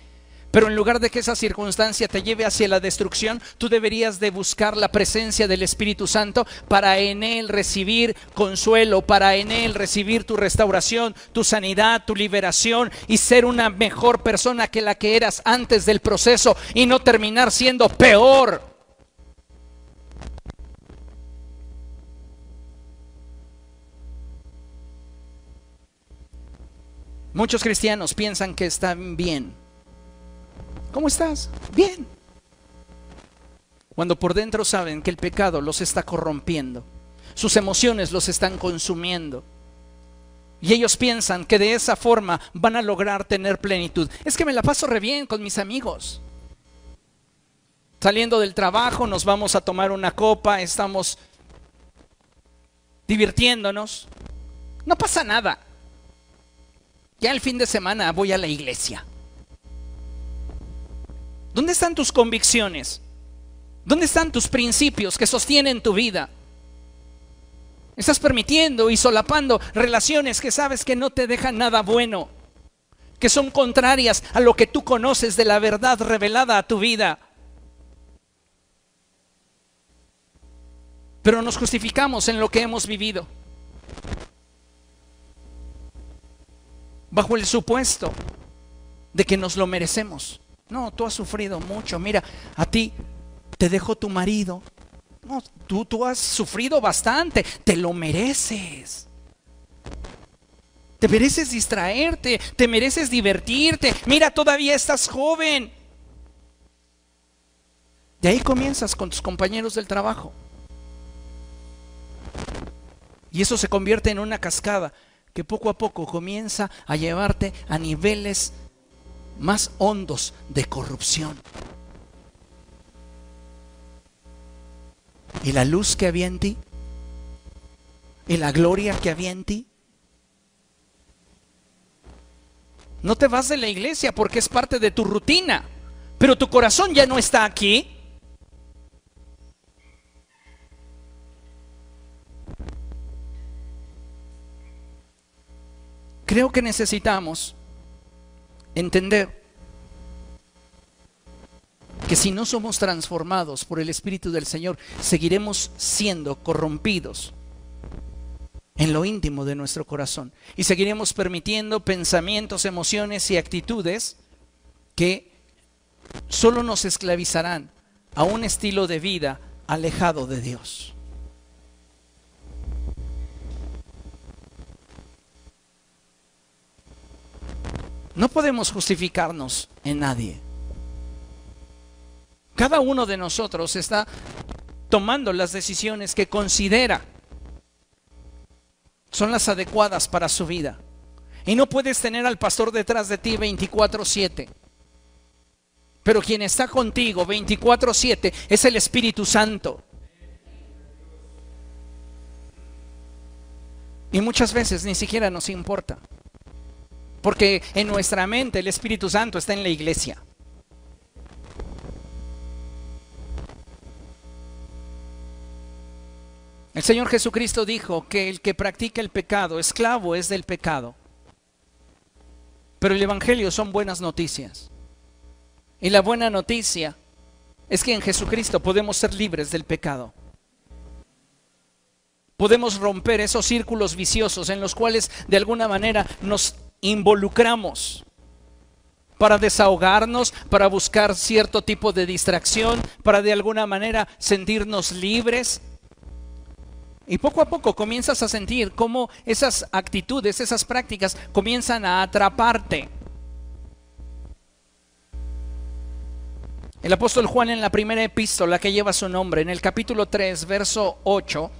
pero en lugar de que esa circunstancia te lleve hacia la destrucción, tú deberías de buscar la presencia del Espíritu Santo para en Él recibir consuelo, para en Él recibir tu restauración, tu sanidad, tu liberación y ser una mejor persona que la que eras antes del proceso y no terminar siendo peor. Muchos cristianos piensan que están bien. ¿Cómo estás? Bien. Cuando por dentro saben que el pecado los está corrompiendo, sus emociones los están consumiendo. Y ellos piensan que de esa forma van a lograr tener plenitud. Es que me la paso re bien con mis amigos. Saliendo del trabajo nos vamos a tomar una copa, estamos divirtiéndonos. No pasa nada. Ya el fin de semana voy a la iglesia. ¿Dónde están tus convicciones? ¿Dónde están tus principios que sostienen tu vida? Estás permitiendo y solapando relaciones que sabes que no te dejan nada bueno, que son contrarias a lo que tú conoces de la verdad revelada a tu vida. Pero nos justificamos en lo que hemos vivido. bajo el supuesto de que nos lo merecemos. No, tú has sufrido mucho. Mira, a ti te dejó tu marido. No, tú, tú has sufrido bastante. Te lo mereces. Te mereces distraerte, te mereces divertirte. Mira, todavía estás joven. De ahí comienzas con tus compañeros del trabajo. Y eso se convierte en una cascada que poco a poco comienza a llevarte a niveles más hondos de corrupción. ¿Y la luz que había en ti? ¿Y la gloria que había en ti? No te vas de la iglesia porque es parte de tu rutina, pero tu corazón ya no está aquí. Creo que necesitamos entender que si no somos transformados por el Espíritu del Señor, seguiremos siendo corrompidos en lo íntimo de nuestro corazón y seguiremos permitiendo pensamientos, emociones y actitudes que solo nos esclavizarán a un estilo de vida alejado de Dios. No podemos justificarnos en nadie. Cada uno de nosotros está tomando las decisiones que considera son las adecuadas para su vida. Y no puedes tener al pastor detrás de ti 24/7. Pero quien está contigo 24/7 es el Espíritu Santo. Y muchas veces ni siquiera nos importa. Porque en nuestra mente el Espíritu Santo está en la iglesia. El Señor Jesucristo dijo que el que practica el pecado, esclavo es del pecado. Pero el Evangelio son buenas noticias. Y la buena noticia es que en Jesucristo podemos ser libres del pecado. Podemos romper esos círculos viciosos en los cuales de alguna manera nos involucramos para desahogarnos, para buscar cierto tipo de distracción, para de alguna manera sentirnos libres. Y poco a poco comienzas a sentir cómo esas actitudes, esas prácticas comienzan a atraparte. El apóstol Juan en la primera epístola que lleva su nombre, en el capítulo 3, verso 8,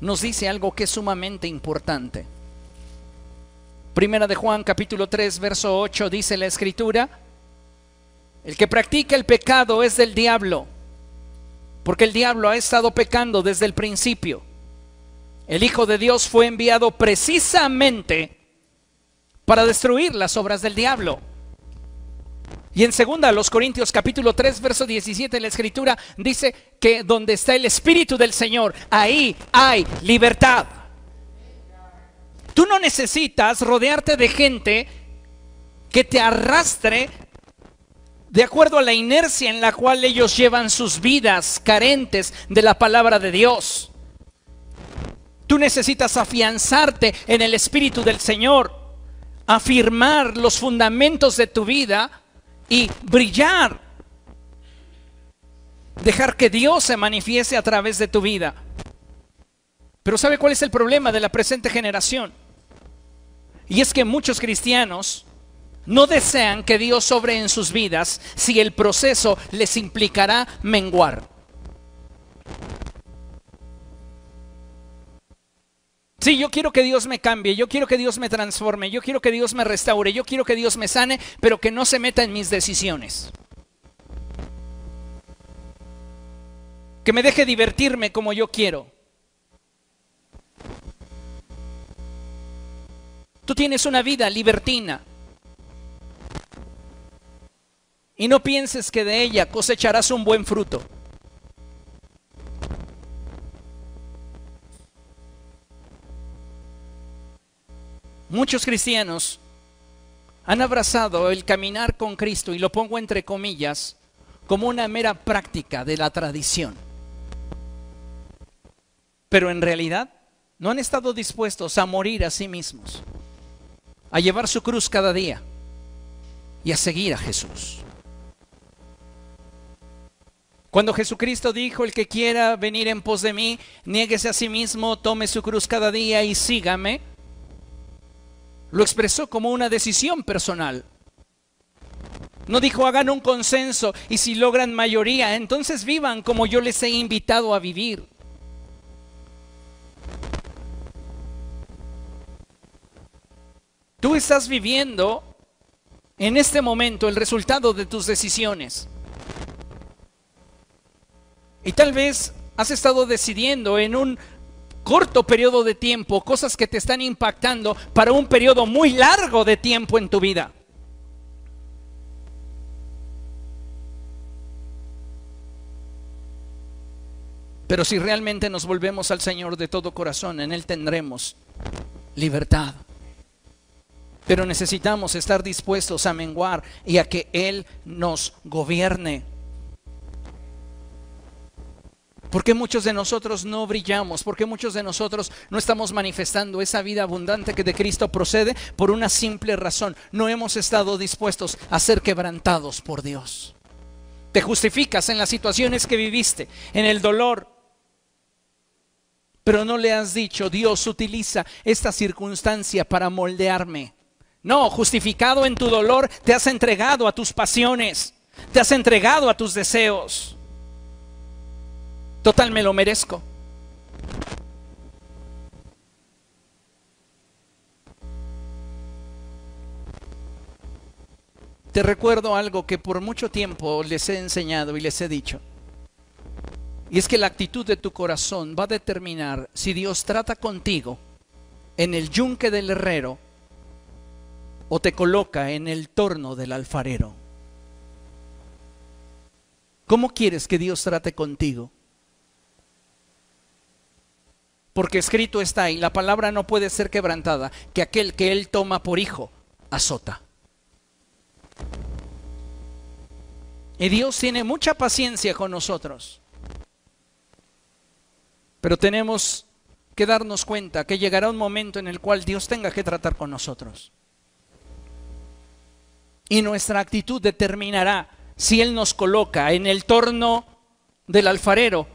nos dice algo que es sumamente importante. Primera de Juan capítulo 3 verso 8 dice la escritura, el que practica el pecado es del diablo, porque el diablo ha estado pecando desde el principio. El Hijo de Dios fue enviado precisamente para destruir las obras del diablo. Y en segunda, los Corintios capítulo 3, verso 17, la escritura dice que donde está el Espíritu del Señor, ahí hay libertad. Tú no necesitas rodearte de gente que te arrastre de acuerdo a la inercia en la cual ellos llevan sus vidas carentes de la palabra de Dios. Tú necesitas afianzarte en el Espíritu del Señor, afirmar los fundamentos de tu vida y brillar. Dejar que Dios se manifieste a través de tu vida. Pero ¿sabe cuál es el problema de la presente generación? Y es que muchos cristianos no desean que Dios sobre en sus vidas si el proceso les implicará menguar. Sí, yo quiero que Dios me cambie, yo quiero que Dios me transforme, yo quiero que Dios me restaure, yo quiero que Dios me sane, pero que no se meta en mis decisiones. Que me deje divertirme como yo quiero. Tú tienes una vida libertina. Y no pienses que de ella cosecharás un buen fruto. Muchos cristianos han abrazado el caminar con Cristo, y lo pongo entre comillas, como una mera práctica de la tradición. Pero en realidad no han estado dispuestos a morir a sí mismos a llevar su cruz cada día y a seguir a Jesús. Cuando Jesucristo dijo, el que quiera venir en pos de mí, niéguese a sí mismo, tome su cruz cada día y sígame, lo expresó como una decisión personal. No dijo hagan un consenso y si logran mayoría, entonces vivan como yo les he invitado a vivir. Tú estás viviendo en este momento el resultado de tus decisiones. Y tal vez has estado decidiendo en un corto periodo de tiempo cosas que te están impactando para un periodo muy largo de tiempo en tu vida. Pero si realmente nos volvemos al Señor de todo corazón, en Él tendremos libertad. Pero necesitamos estar dispuestos a menguar y a que Él nos gobierne. ¿Por qué muchos de nosotros no brillamos? ¿Por qué muchos de nosotros no estamos manifestando esa vida abundante que de Cristo procede? Por una simple razón. No hemos estado dispuestos a ser quebrantados por Dios. Te justificas en las situaciones que viviste, en el dolor. Pero no le has dicho, Dios utiliza esta circunstancia para moldearme. No, justificado en tu dolor, te has entregado a tus pasiones, te has entregado a tus deseos. Total, me lo merezco. Te recuerdo algo que por mucho tiempo les he enseñado y les he dicho. Y es que la actitud de tu corazón va a determinar si Dios trata contigo en el yunque del herrero o te coloca en el torno del alfarero. ¿Cómo quieres que Dios trate contigo? Porque escrito está y la palabra no puede ser quebrantada, que aquel que Él toma por hijo azota. Y Dios tiene mucha paciencia con nosotros. Pero tenemos que darnos cuenta que llegará un momento en el cual Dios tenga que tratar con nosotros. Y nuestra actitud determinará si Él nos coloca en el torno del alfarero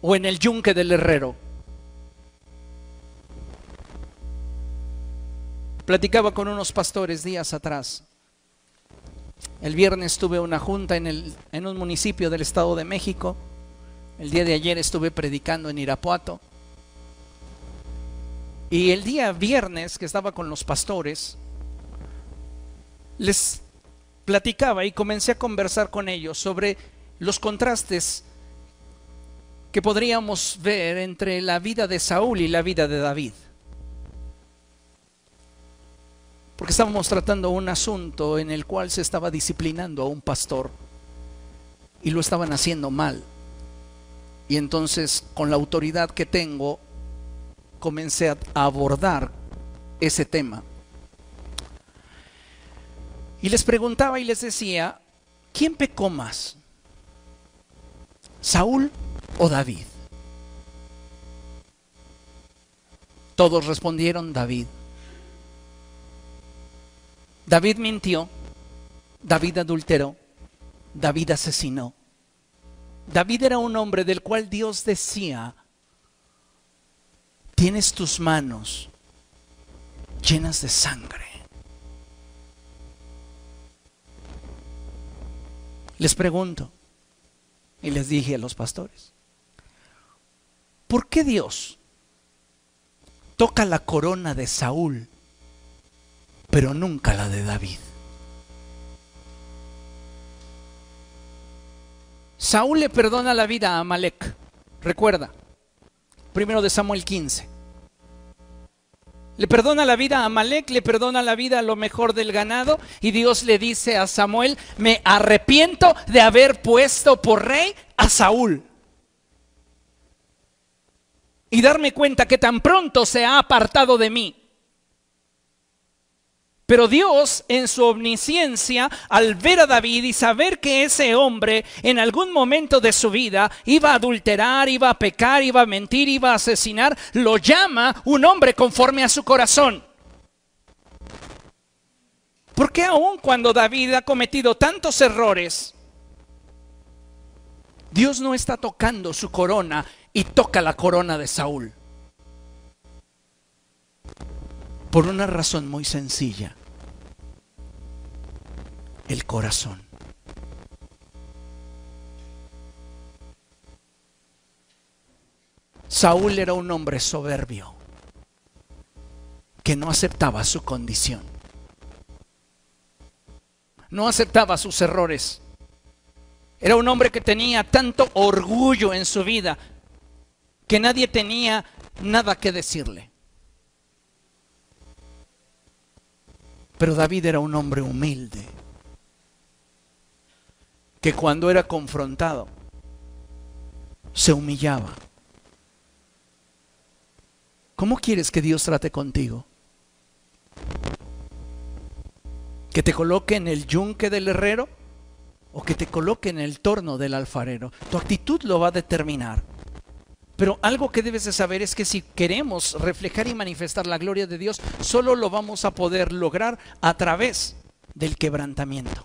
o en el yunque del herrero. Platicaba con unos pastores días atrás. El viernes tuve una junta en, el, en un municipio del Estado de México el día de ayer estuve predicando en Irapuato. Y el día viernes que estaba con los pastores, les platicaba y comencé a conversar con ellos sobre los contrastes que podríamos ver entre la vida de Saúl y la vida de David. Porque estábamos tratando un asunto en el cual se estaba disciplinando a un pastor y lo estaban haciendo mal. Y entonces, con la autoridad que tengo, comencé a abordar ese tema. Y les preguntaba y les decía, ¿quién pecó más? ¿Saúl o David? Todos respondieron David. David mintió, David adulteró, David asesinó. David era un hombre del cual Dios decía, tienes tus manos llenas de sangre. Les pregunto, y les dije a los pastores, ¿por qué Dios toca la corona de Saúl, pero nunca la de David? Saúl le perdona la vida a Amalek. Recuerda, primero de Samuel 15. Le perdona la vida a Amalek, le perdona la vida a lo mejor del ganado y Dios le dice a Samuel, me arrepiento de haber puesto por rey a Saúl. Y darme cuenta que tan pronto se ha apartado de mí. Pero Dios, en su omnisciencia, al ver a David y saber que ese hombre en algún momento de su vida iba a adulterar, iba a pecar, iba a mentir, iba a asesinar, lo llama un hombre conforme a su corazón. Porque aun cuando David ha cometido tantos errores, Dios no está tocando su corona y toca la corona de Saúl? Por una razón muy sencilla el corazón. Saúl era un hombre soberbio que no aceptaba su condición. No aceptaba sus errores. Era un hombre que tenía tanto orgullo en su vida que nadie tenía nada que decirle. Pero David era un hombre humilde que cuando era confrontado se humillaba. ¿Cómo quieres que Dios trate contigo? ¿Que te coloque en el yunque del herrero o que te coloque en el torno del alfarero? Tu actitud lo va a determinar. Pero algo que debes de saber es que si queremos reflejar y manifestar la gloria de Dios, solo lo vamos a poder lograr a través del quebrantamiento.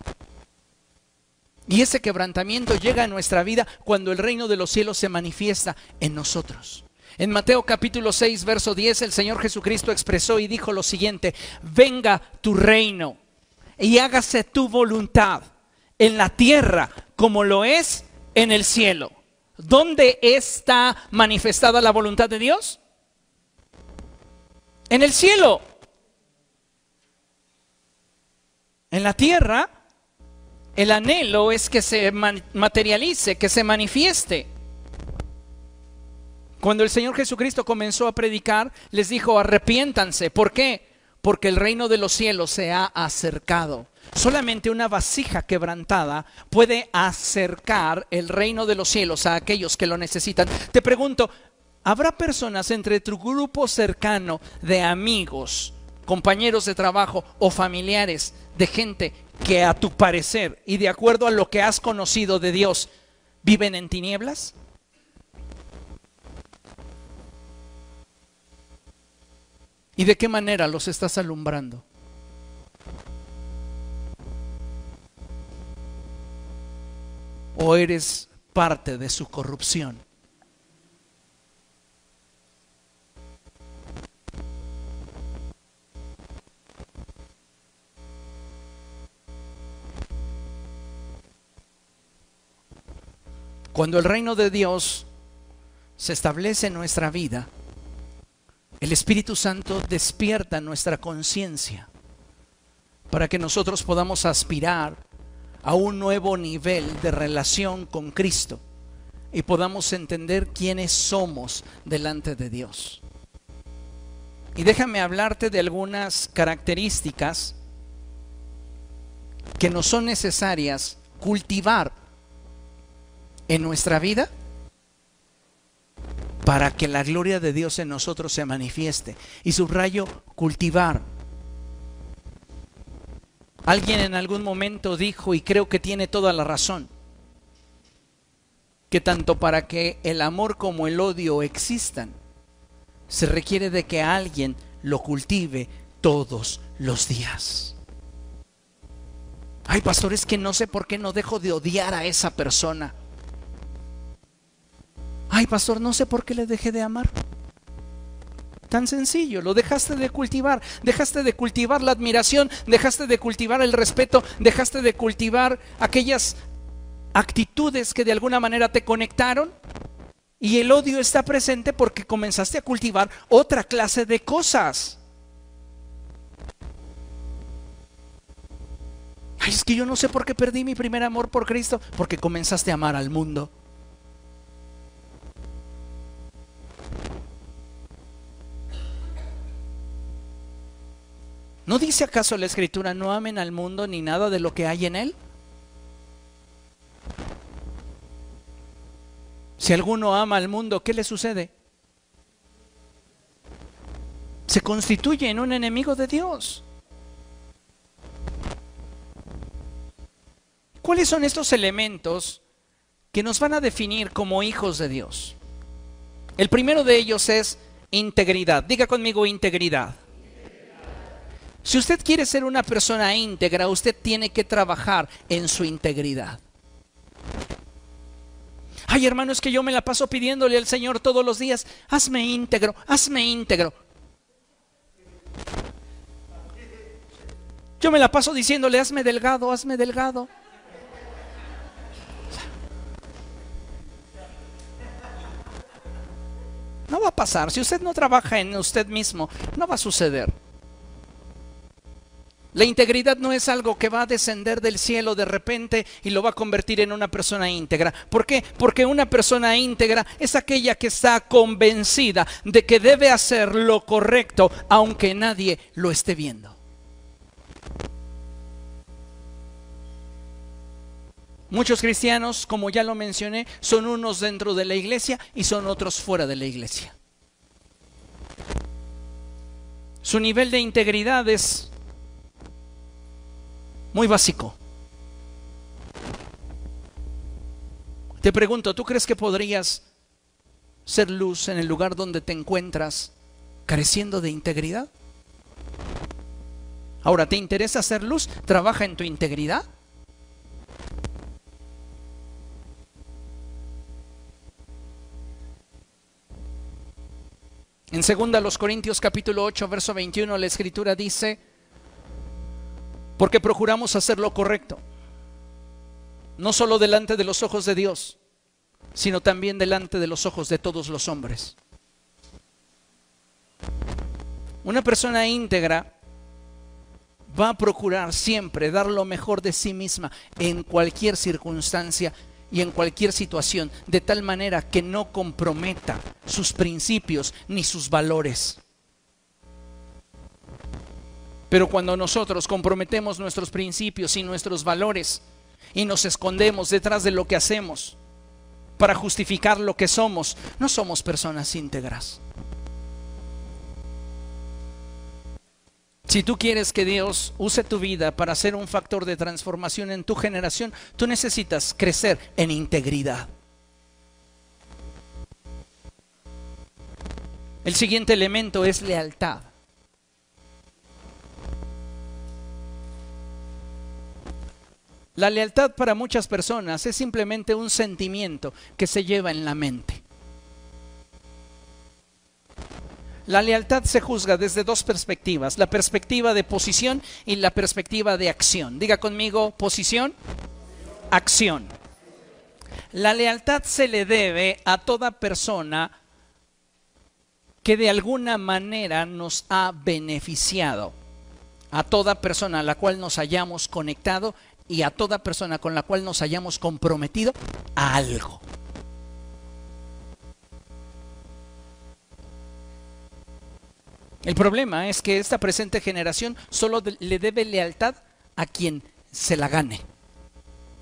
Y ese quebrantamiento llega a nuestra vida cuando el reino de los cielos se manifiesta en nosotros. En Mateo capítulo 6, verso 10, el Señor Jesucristo expresó y dijo lo siguiente, venga tu reino y hágase tu voluntad en la tierra como lo es en el cielo. ¿dónde está manifestada la voluntad de Dios? En el cielo. En la tierra, el anhelo es que se materialice, que se manifieste. Cuando el Señor Jesucristo comenzó a predicar, les dijo, arrepiéntanse. ¿Por qué? Porque el reino de los cielos se ha acercado. Solamente una vasija quebrantada puede acercar el reino de los cielos a aquellos que lo necesitan. Te pregunto, ¿habrá personas entre tu grupo cercano de amigos, compañeros de trabajo o familiares de gente que a tu parecer y de acuerdo a lo que has conocido de Dios viven en tinieblas? ¿Y de qué manera los estás alumbrando? ¿O eres parte de su corrupción? Cuando el reino de Dios se establece en nuestra vida, el Espíritu Santo despierta nuestra conciencia para que nosotros podamos aspirar a un nuevo nivel de relación con Cristo y podamos entender quiénes somos delante de Dios. Y déjame hablarte de algunas características que nos son necesarias cultivar en nuestra vida para que la gloria de Dios en nosotros se manifieste. Y subrayo, cultivar. Alguien en algún momento dijo, y creo que tiene toda la razón, que tanto para que el amor como el odio existan, se requiere de que alguien lo cultive todos los días. Ay, pastores, que no sé por qué no dejo de odiar a esa persona. Ay, pastor, no sé por qué le dejé de amar. Tan sencillo, lo dejaste de cultivar, dejaste de cultivar la admiración, dejaste de cultivar el respeto, dejaste de cultivar aquellas actitudes que de alguna manera te conectaron y el odio está presente porque comenzaste a cultivar otra clase de cosas. Ay, es que yo no sé por qué perdí mi primer amor por Cristo, porque comenzaste a amar al mundo. ¿No dice acaso la escritura, no amen al mundo ni nada de lo que hay en él? Si alguno ama al mundo, ¿qué le sucede? Se constituye en un enemigo de Dios. ¿Cuáles son estos elementos que nos van a definir como hijos de Dios? El primero de ellos es integridad. Diga conmigo integridad. Si usted quiere ser una persona íntegra, usted tiene que trabajar en su integridad. Ay, hermano, es que yo me la paso pidiéndole al Señor todos los días, hazme íntegro, hazme íntegro. Yo me la paso diciéndole, hazme delgado, hazme delgado. No va a pasar. Si usted no trabaja en usted mismo, no va a suceder. La integridad no es algo que va a descender del cielo de repente y lo va a convertir en una persona íntegra. ¿Por qué? Porque una persona íntegra es aquella que está convencida de que debe hacer lo correcto aunque nadie lo esté viendo. Muchos cristianos, como ya lo mencioné, son unos dentro de la iglesia y son otros fuera de la iglesia. Su nivel de integridad es muy básico. Te pregunto, ¿tú crees que podrías ser luz en el lugar donde te encuentras careciendo de integridad? Ahora, ¿te interesa ser luz? Trabaja en tu integridad. En 2 Corintios capítulo 8, verso 21, la escritura dice, porque procuramos hacer lo correcto, no solo delante de los ojos de Dios, sino también delante de los ojos de todos los hombres. Una persona íntegra va a procurar siempre dar lo mejor de sí misma en cualquier circunstancia y en cualquier situación, de tal manera que no comprometa sus principios ni sus valores. Pero cuando nosotros comprometemos nuestros principios y nuestros valores y nos escondemos detrás de lo que hacemos para justificar lo que somos, no somos personas íntegras. Si tú quieres que Dios use tu vida para ser un factor de transformación en tu generación, tú necesitas crecer en integridad. El siguiente elemento es lealtad. La lealtad para muchas personas es simplemente un sentimiento que se lleva en la mente. La lealtad se juzga desde dos perspectivas, la perspectiva de posición y la perspectiva de acción. Diga conmigo, posición, acción. La lealtad se le debe a toda persona que de alguna manera nos ha beneficiado, a toda persona a la cual nos hayamos conectado y a toda persona con la cual nos hayamos comprometido a algo. El problema es que esta presente generación solo le debe lealtad a quien se la gane.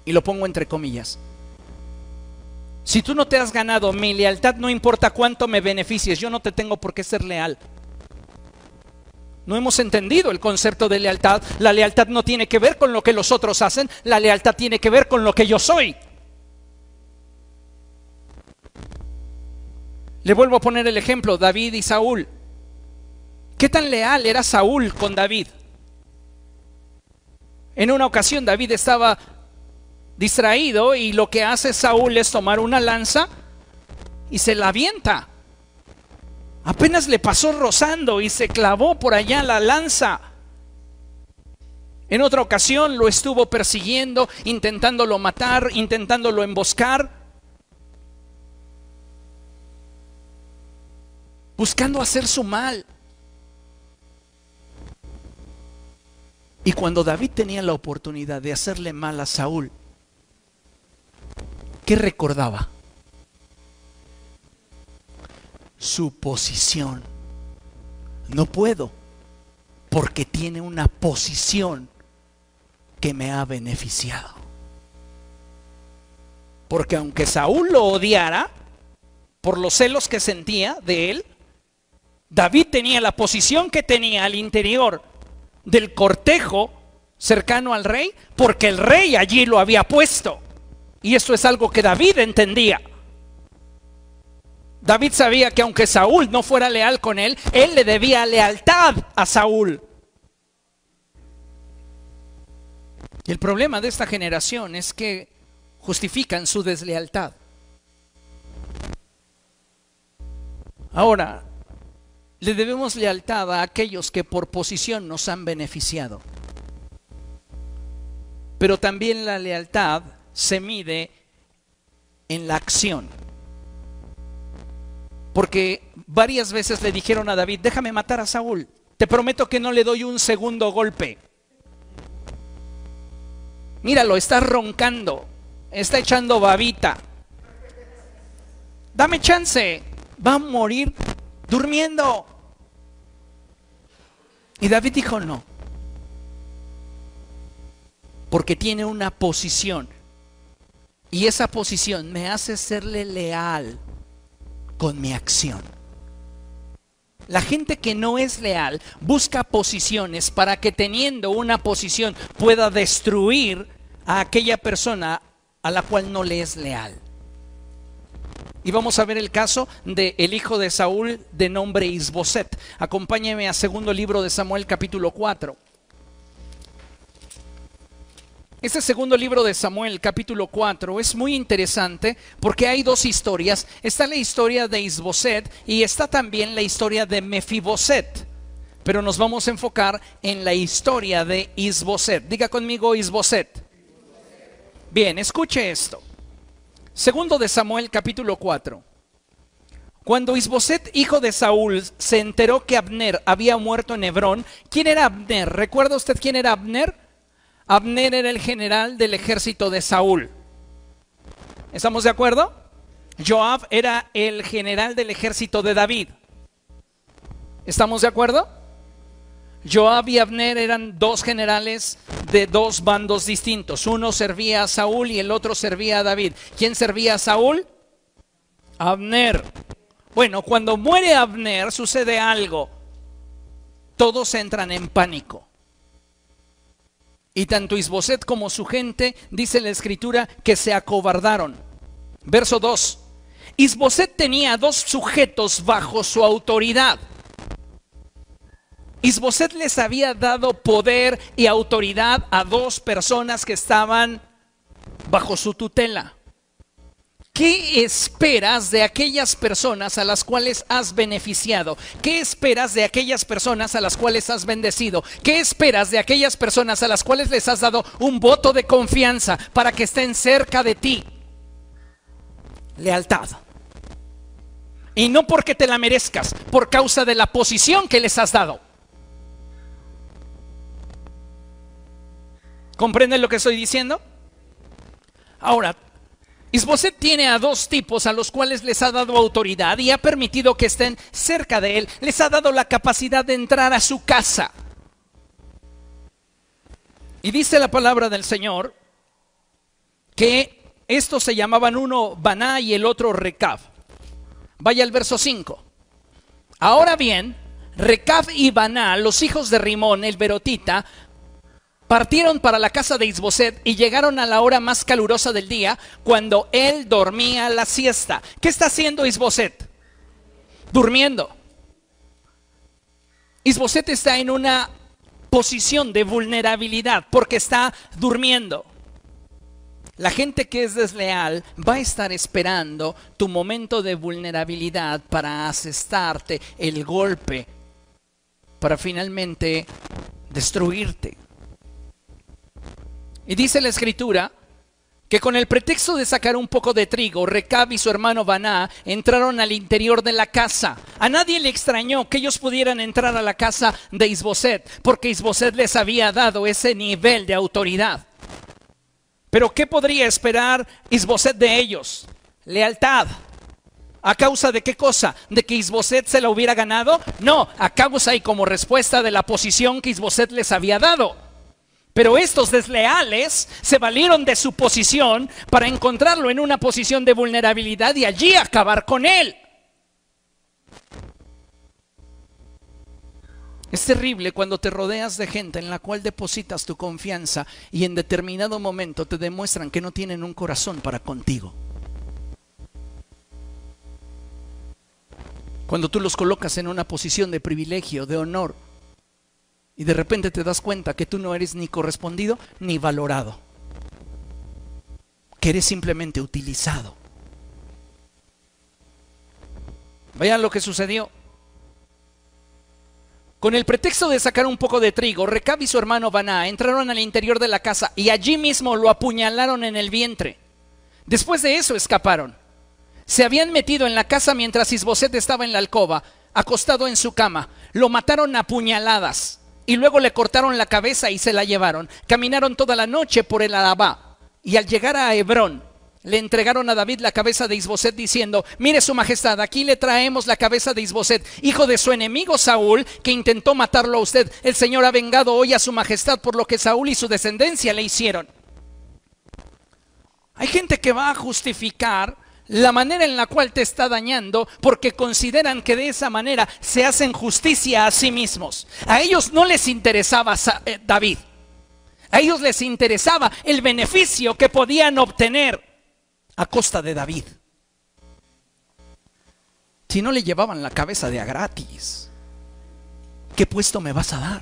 Y lo pongo entre comillas. Si tú no te has ganado mi lealtad, no importa cuánto me beneficies, yo no te tengo por qué ser leal. No hemos entendido el concepto de lealtad. La lealtad no tiene que ver con lo que los otros hacen, la lealtad tiene que ver con lo que yo soy. Le vuelvo a poner el ejemplo, David y Saúl. ¿Qué tan leal era Saúl con David? En una ocasión David estaba distraído y lo que hace Saúl es tomar una lanza y se la avienta. Apenas le pasó rozando y se clavó por allá la lanza. En otra ocasión lo estuvo persiguiendo, intentándolo matar, intentándolo emboscar, buscando hacer su mal. Y cuando David tenía la oportunidad de hacerle mal a Saúl, ¿qué recordaba? Su posición. No puedo, porque tiene una posición que me ha beneficiado. Porque aunque Saúl lo odiara por los celos que sentía de él, David tenía la posición que tenía al interior del cortejo cercano al rey porque el rey allí lo había puesto. Y eso es algo que David entendía. David sabía que aunque Saúl no fuera leal con él, él le debía lealtad a Saúl. Y el problema de esta generación es que justifican su deslealtad. Ahora, le debemos lealtad a aquellos que por posición nos han beneficiado. Pero también la lealtad se mide en la acción. Porque varias veces le dijeron a David, déjame matar a Saúl, te prometo que no le doy un segundo golpe. Míralo, está roncando, está echando babita. Dame chance, va a morir durmiendo. Y David dijo no. Porque tiene una posición. Y esa posición me hace serle leal con mi acción. La gente que no es leal busca posiciones para que teniendo una posición pueda destruir a aquella persona a la cual no le es leal. Y vamos a ver el caso del el hijo de Saúl de nombre Isboset. Acompáñeme a segundo libro de Samuel capítulo 4. Este segundo libro de Samuel, capítulo 4, es muy interesante porque hay dos historias. Está la historia de Isboset y está también la historia de Mefiboset. Pero nos vamos a enfocar en la historia de Isboset. Diga conmigo Isboset. Bien, escuche esto. Segundo de Samuel capítulo 4. Cuando Isboset, hijo de Saúl, se enteró que Abner había muerto en Hebrón, ¿quién era Abner? ¿Recuerda usted quién era Abner? Abner era el general del ejército de Saúl. ¿Estamos de acuerdo? Joab era el general del ejército de David. ¿Estamos de acuerdo? Joab y Abner eran dos generales de dos bandos distintos. Uno servía a Saúl y el otro servía a David. ¿Quién servía a Saúl? Abner. Bueno, cuando muere Abner sucede algo. Todos entran en pánico. Y tanto Isboset como su gente, dice la escritura, que se acobardaron. Verso 2. Isboset tenía dos sujetos bajo su autoridad. Isboset les había dado poder y autoridad a dos personas que estaban bajo su tutela. ¿Qué esperas de aquellas personas a las cuales has beneficiado? ¿Qué esperas de aquellas personas a las cuales has bendecido? ¿Qué esperas de aquellas personas a las cuales les has dado un voto de confianza para que estén cerca de ti? Lealtad. Y no porque te la merezcas, por causa de la posición que les has dado. ¿Comprenden lo que estoy diciendo? Ahora, Isboset tiene a dos tipos a los cuales les ha dado autoridad y ha permitido que estén cerca de él. Les ha dado la capacidad de entrar a su casa. Y dice la palabra del Señor que estos se llamaban uno Baná y el otro Recab. Vaya al verso 5. Ahora bien, Recab y Baná, los hijos de Rimón, el Berotita, partieron para la casa de Isboset y llegaron a la hora más calurosa del día, cuando él dormía la siesta. ¿Qué está haciendo Isboset? Durmiendo. Isboset está en una posición de vulnerabilidad porque está durmiendo. La gente que es desleal va a estar esperando tu momento de vulnerabilidad para asestarte el golpe, para finalmente destruirte. Y dice la escritura que con el pretexto de sacar un poco de trigo, Recab y su hermano Baná entraron al interior de la casa. A nadie le extrañó que ellos pudieran entrar a la casa de Isboset, porque Isboset les había dado ese nivel de autoridad. Pero ¿qué podría esperar Isboset de ellos? Lealtad. ¿A causa de qué cosa? ¿De que Isboset se la hubiera ganado? No, a causa y como respuesta de la posición que Isboset les había dado. Pero estos desleales se valieron de su posición para encontrarlo en una posición de vulnerabilidad y allí acabar con él. Es terrible cuando te rodeas de gente en la cual depositas tu confianza y en determinado momento te demuestran que no tienen un corazón para contigo. Cuando tú los colocas en una posición de privilegio, de honor, y de repente te das cuenta que tú no eres ni correspondido ni valorado. Que eres simplemente utilizado. Vean lo que sucedió. Con el pretexto de sacar un poco de trigo, Recab y su hermano Baná entraron al interior de la casa y allí mismo lo apuñalaron en el vientre. Después de eso escaparon. Se habían metido en la casa mientras Isboset estaba en la alcoba, acostado en su cama. Lo mataron a puñaladas y luego le cortaron la cabeza y se la llevaron. Caminaron toda la noche por el Arabá y al llegar a Hebrón le entregaron a David la cabeza de Isboset diciendo, mire su majestad, aquí le traemos la cabeza de Isboset, hijo de su enemigo Saúl, que intentó matarlo a usted. El Señor ha vengado hoy a su majestad por lo que Saúl y su descendencia le hicieron. Hay gente que va a justificar la manera en la cual te está dañando porque consideran que de esa manera se hacen justicia a sí mismos. A ellos no les interesaba eh, David. A ellos les interesaba el beneficio que podían obtener a costa de David. Si no le llevaban la cabeza de a gratis, ¿qué puesto me vas a dar?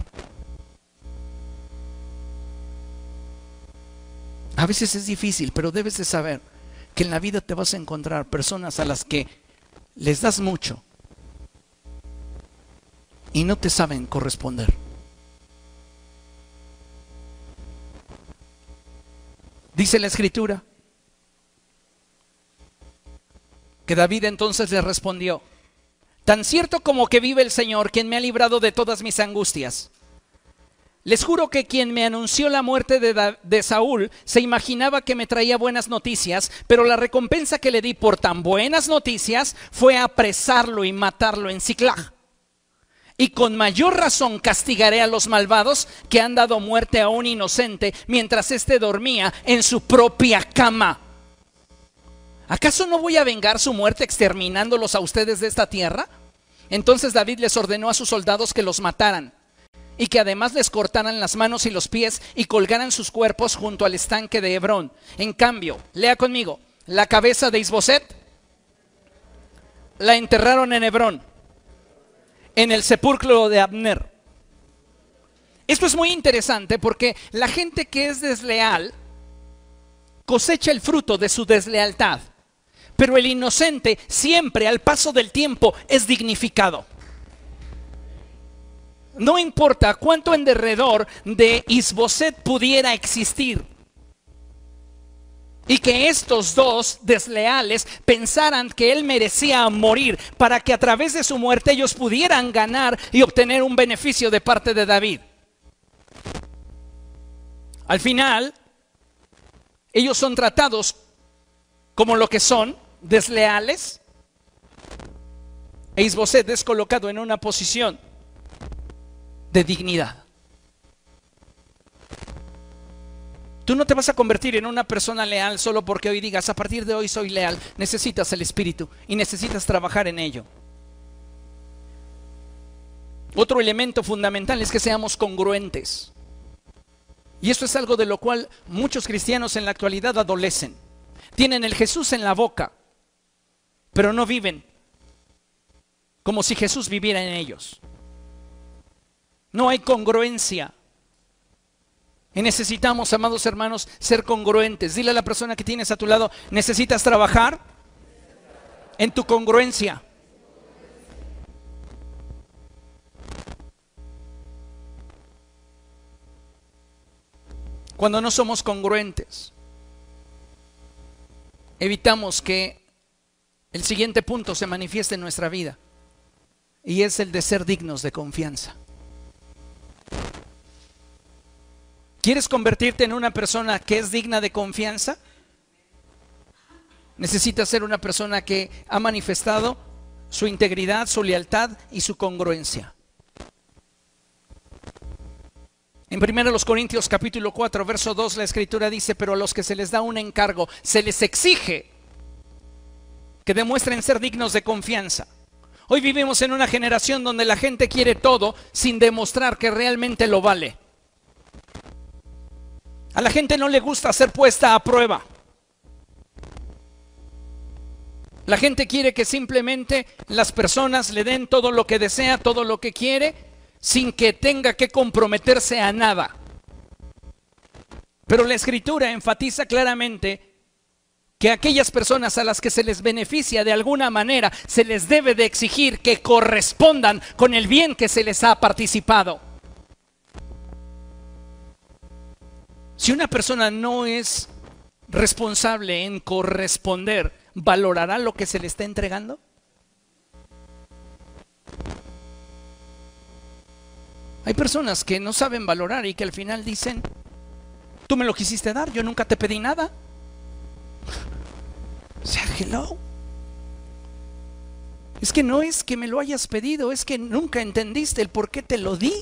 A veces es difícil, pero debes de saber que en la vida te vas a encontrar personas a las que les das mucho y no te saben corresponder. Dice la escritura Que David entonces le respondió, tan cierto como que vive el Señor, quien me ha librado de todas mis angustias. Les juro que quien me anunció la muerte de, Saúl se imaginaba que me traía buenas noticias, pero la recompensa que le di por tan buenas noticias fue apresarlo y matarlo en Ciclag. Y con mayor razón castigaré a los malvados que han dado muerte a un inocente mientras éste dormía en su propia cama. ¿Acaso no voy a vengar su muerte exterminándolos a ustedes de esta tierra? Entonces David les ordenó a sus soldados que los mataran y que además les cortaran las manos y los pies y colgaran sus cuerpos junto al estanque de Hebrón. En cambio, lea conmigo, la cabeza de Isboset la enterraron en Hebrón, en el sepulcro de Abner. Esto es muy interesante porque la gente que es desleal cosecha el fruto de su deslealtad. Pero el inocente siempre al paso del tiempo es dignificado. No importa cuánto en derredor de Isboset pudiera existir. Y que estos dos desleales pensaran que él merecía morir para que a través de su muerte ellos pudieran ganar y obtener un beneficio de parte de David. Al final, ellos son tratados como lo que son, desleales, e Isboset es colocado en una posición de dignidad. Tú no te vas a convertir en una persona leal solo porque hoy digas, a partir de hoy soy leal. Necesitas el Espíritu y necesitas trabajar en ello. Otro elemento fundamental es que seamos congruentes. Y esto es algo de lo cual muchos cristianos en la actualidad adolecen. Tienen el Jesús en la boca, pero no viven como si Jesús viviera en ellos. No hay congruencia. Y necesitamos, amados hermanos, ser congruentes. Dile a la persona que tienes a tu lado, necesitas trabajar en tu congruencia. Cuando no somos congruentes, evitamos que el siguiente punto se manifieste en nuestra vida. Y es el de ser dignos de confianza. ¿Quieres convertirte en una persona que es digna de confianza? Necesitas ser una persona que ha manifestado su integridad, su lealtad y su congruencia. En 1 Corintios capítulo 4, verso 2, la escritura dice, pero a los que se les da un encargo, se les exige que demuestren ser dignos de confianza. Hoy vivimos en una generación donde la gente quiere todo sin demostrar que realmente lo vale. A la gente no le gusta ser puesta a prueba. La gente quiere que simplemente las personas le den todo lo que desea, todo lo que quiere, sin que tenga que comprometerse a nada. Pero la escritura enfatiza claramente que aquellas personas a las que se les beneficia de alguna manera se les debe de exigir que correspondan con el bien que se les ha participado. Si una persona no es responsable en corresponder, ¿valorará lo que se le está entregando? Hay personas que no saben valorar y que al final dicen, tú me lo quisiste dar, yo nunca te pedí nada. O sea, hello. Es que no es que me lo hayas pedido, es que nunca entendiste el por qué te lo di.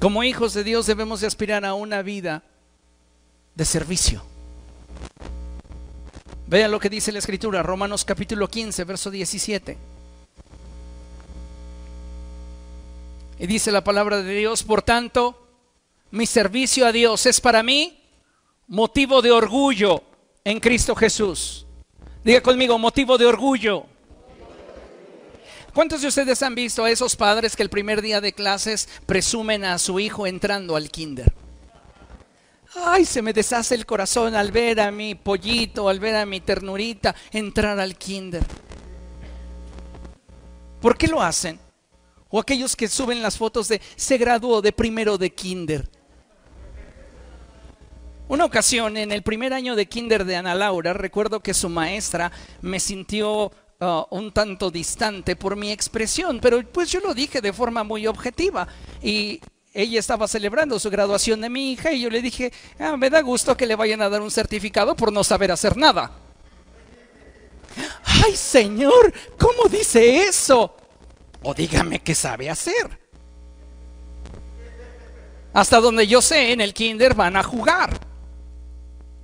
Como hijos de Dios debemos de aspirar a una vida de servicio. Vea lo que dice la escritura, Romanos capítulo 15, verso 17. Y dice la palabra de Dios, por tanto, mi servicio a Dios es para mí motivo de orgullo en Cristo Jesús. Diga conmigo, motivo de orgullo. ¿Cuántos de ustedes han visto a esos padres que el primer día de clases presumen a su hijo entrando al kinder? Ay, se me deshace el corazón al ver a mi pollito, al ver a mi ternurita entrar al kinder. ¿Por qué lo hacen? O aquellos que suben las fotos de se graduó de primero de kinder. Una ocasión, en el primer año de kinder de Ana Laura, recuerdo que su maestra me sintió uh, un tanto distante por mi expresión, pero pues yo lo dije de forma muy objetiva. Y ella estaba celebrando su graduación de mi hija y yo le dije, ah, me da gusto que le vayan a dar un certificado por no saber hacer nada. Ay, señor, ¿cómo dice eso? O dígame qué sabe hacer. Hasta donde yo sé, en el kinder van a jugar.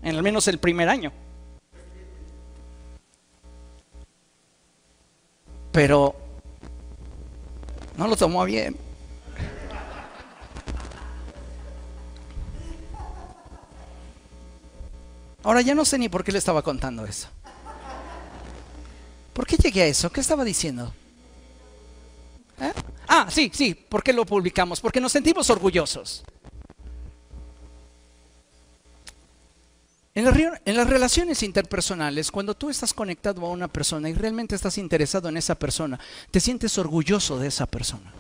En al menos el primer año. Pero no lo tomó bien. Ahora ya no sé ni por qué le estaba contando eso. ¿Por qué llegué a eso? ¿Qué estaba diciendo? Sí, sí, ¿por qué lo publicamos? Porque nos sentimos orgullosos. En, en, las relaciones interpersonales, cuando tú estás conectado a una persona y realmente estás interesado en esa persona, te sientes orgulloso de esa persona.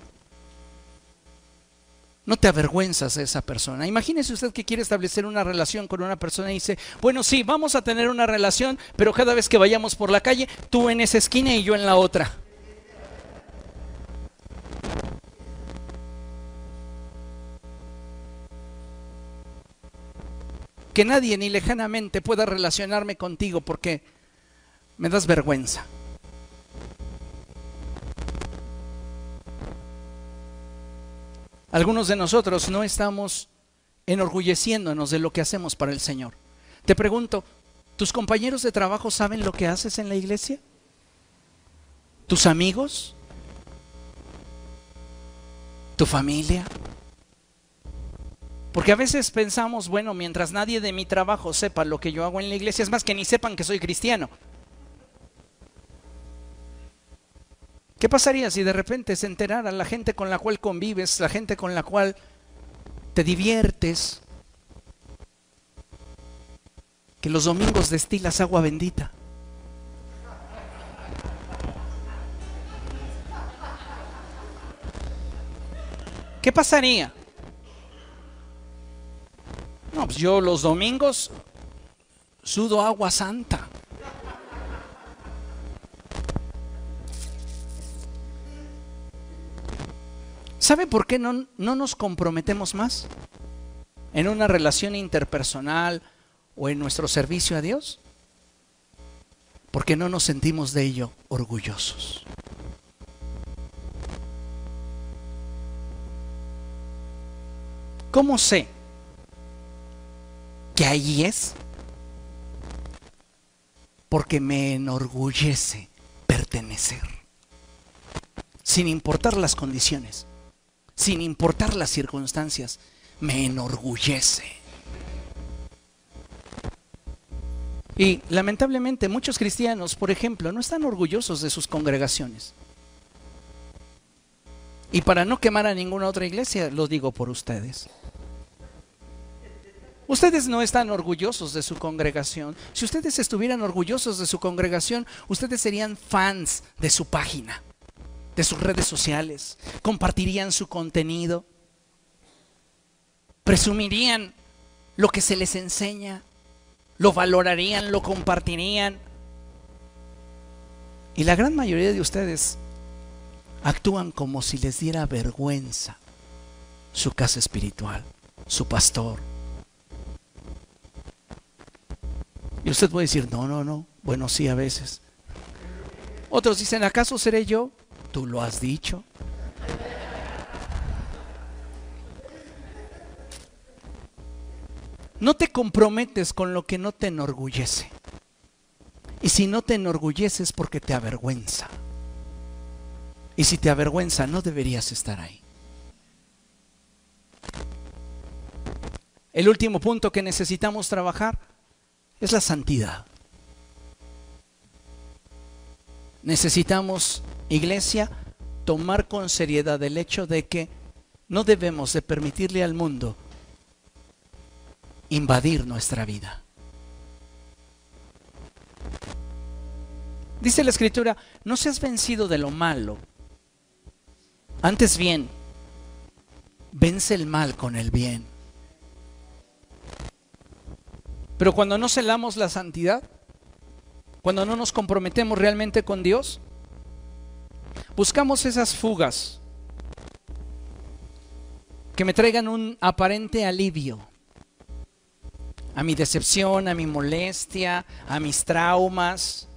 No te avergüenzas de esa persona. Imagínese usted que quiere establecer una relación con una persona y dice, bueno, sí, vamos a tener una relación, pero cada vez que vayamos por la calle, tú en esa esquina y yo en la otra. Que nadie ni lejanamente pueda relacionarme contigo porque me das vergüenza. Algunos de nosotros no estamos enorgulleciéndonos de lo que hacemos para el Señor. Te pregunto, ¿tus compañeros de trabajo saben lo que haces en la iglesia? ¿Tus amigos? ¿Tu familia? Porque a veces pensamos, bueno, mientras nadie de mi trabajo sepa lo que yo hago en la iglesia, es más que ni sepan que soy cristiano. ¿Qué pasaría si de repente se enterara la gente con la cual convives, la gente con la cual te diviertes, que los domingos destilas agua bendita? ¿Qué pasaría? No, pues yo los domingos sudo agua santa. ¿Sabe por qué no, no nos comprometemos más en una relación interpersonal o en nuestro servicio a Dios? Porque no nos sentimos de ello orgullosos. ¿Cómo sé que ahí es? Porque me enorgullece pertenecer, sin importar las condiciones sin importar las circunstancias, me enorgullece. Y lamentablemente muchos cristianos, por ejemplo, no están orgullosos de sus congregaciones. Y para no quemar a ninguna otra iglesia, lo digo por ustedes. Ustedes no están orgullosos de su congregación. Si ustedes estuvieran orgullosos de su congregación, ustedes serían fans de su página de sus redes sociales, compartirían su contenido, presumirían lo que se les enseña, lo valorarían, lo compartirían. Y la gran mayoría de ustedes actúan como si les diera vergüenza su casa espiritual, su pastor. Y usted puede decir, no, no, no, bueno, sí a veces. Otros dicen, ¿acaso seré yo? Tú lo has dicho. No te comprometes con lo que no te enorgullece. Y si no te enorgulleces porque te avergüenza. Y si te avergüenza, no deberías estar ahí. El último punto que necesitamos trabajar es la santidad. Necesitamos iglesia, tomar con seriedad el hecho de que no debemos de permitirle al mundo invadir nuestra vida. Dice la escritura, no seas vencido de lo malo, Antes bien, vence el mal con el bien. Pero cuando no celamos la santidad, cuando no nos comprometemos realmente con Dios, buscamos esas fugas que me traigan un aparente alivio a mi decepción, a mi molestia, a mis traumas,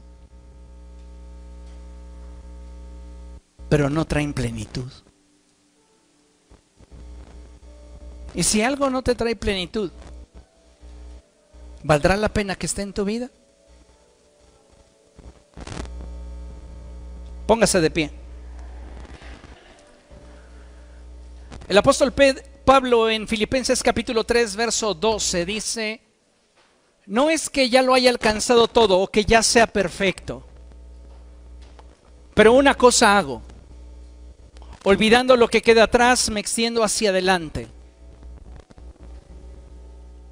pero no traen plenitud. Y si algo no te trae plenitud, ¿valdrá la pena que esté en tu vida? Póngase de pie. El apóstol Pablo en Filipenses capítulo 3, verso 12 dice, no es que ya lo haya alcanzado todo o que ya sea perfecto, pero una cosa hago Olvidando lo que queda atrás, me extiendo hacia adelante.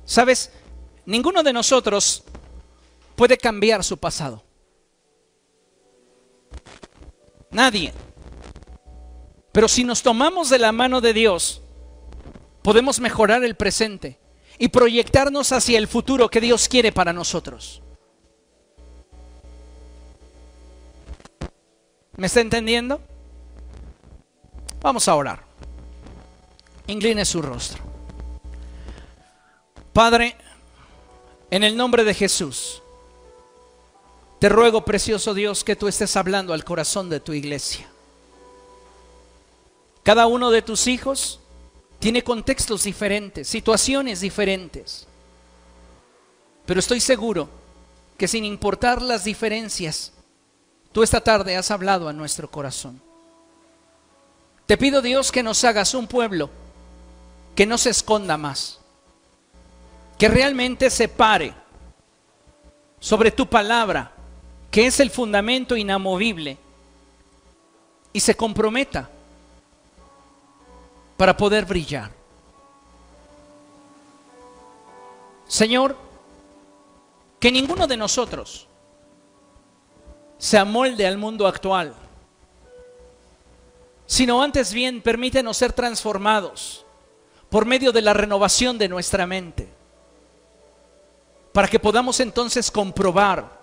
Sabes, ninguno de nosotros puede cambiar su pasado. Nadie. Pero si nos tomamos de la mano de Dios, podemos mejorar el presente y proyectarnos hacia el futuro que Dios quiere para nosotros. ¿Me está entendiendo? Vamos a orar. Incline su rostro. Padre, en el nombre de Jesús, te ruego, precioso Dios, que tú estés hablando al corazón de tu iglesia. Cada uno de tus hijos tiene contextos diferentes, situaciones diferentes. Pero estoy seguro que sin importar las diferencias, tú esta tarde has hablado a nuestro corazón. Te pido Dios que nos hagas un pueblo que no se esconda más, que realmente se pare sobre tu palabra, que es el fundamento inamovible, y se comprometa para poder brillar. Señor, que ninguno de nosotros se amolde al mundo actual sino antes bien permítenos ser transformados por medio de la renovación de nuestra mente, para que podamos entonces comprobar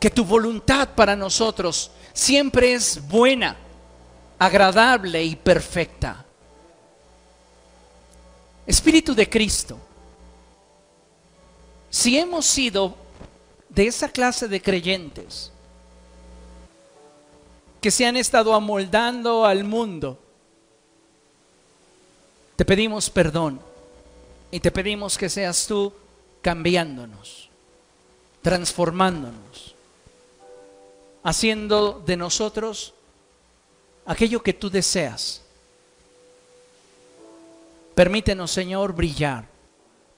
que tu voluntad para nosotros siempre es buena, agradable y perfecta. Espíritu de Cristo, si hemos sido de esa clase de creyentes, que se han estado amoldando al mundo. Te pedimos perdón y te pedimos que seas tú cambiándonos, transformándonos, haciendo de nosotros aquello que tú deseas. Permítenos, Señor, brillar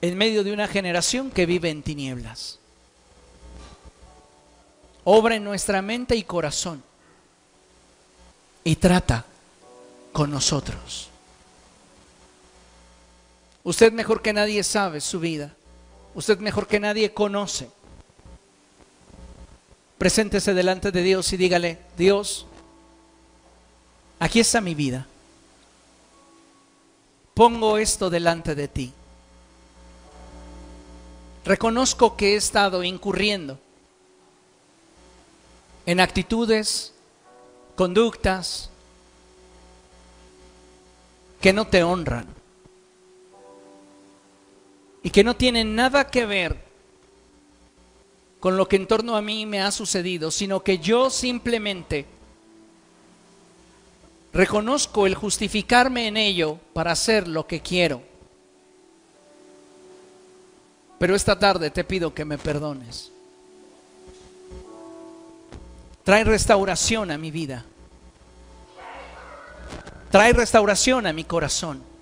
en medio de una generación que vive en tinieblas. Obra en nuestra mente y corazón y trata con nosotros. Usted mejor que nadie sabe su vida. Usted mejor que nadie conoce. Preséntese delante de Dios y dígale, Dios, aquí está mi vida. Pongo esto delante de ti. Reconozco que he estado incurriendo en actitudes conductas que no te honran y que no tienen nada que ver con lo que en torno a mí me ha sucedido, sino que yo simplemente reconozco el justificarme en ello para hacer lo que quiero. Pero esta tarde te pido que me perdones. Trae restauración a mi vida. Trae restauración a mi corazón.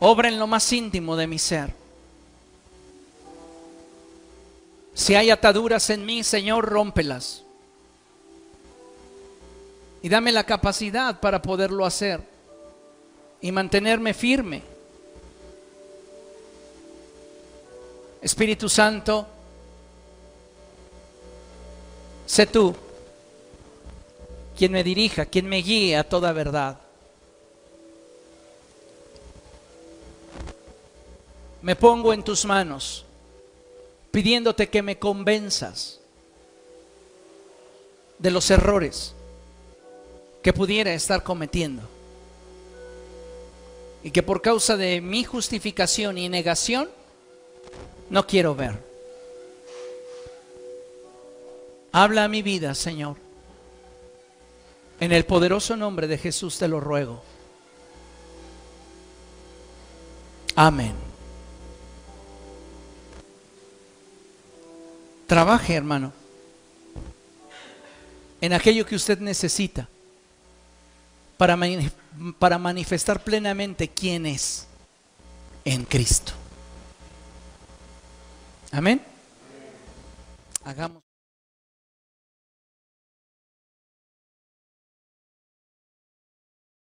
Obra en lo más íntimo de mi ser. Si hay ataduras en mí, Señor, rómpelas. Y dame la capacidad para poderlo hacer y mantenerme firme Espíritu Santo, Sé tú quien me dirija, quien me guíe a toda verdad. Me pongo en tus manos, pidiéndote que me convenzas de los errores que pudiera estar cometiendo. Y que por causa de mi justificación y negación, no quiero ver. Habla a mi vida, Señor. En el poderoso nombre de Jesús te lo ruego. Amén. Trabaje, hermano, en aquello que usted necesita para, para manifestar plenamente quién es en Cristo. Amén. Hagamos.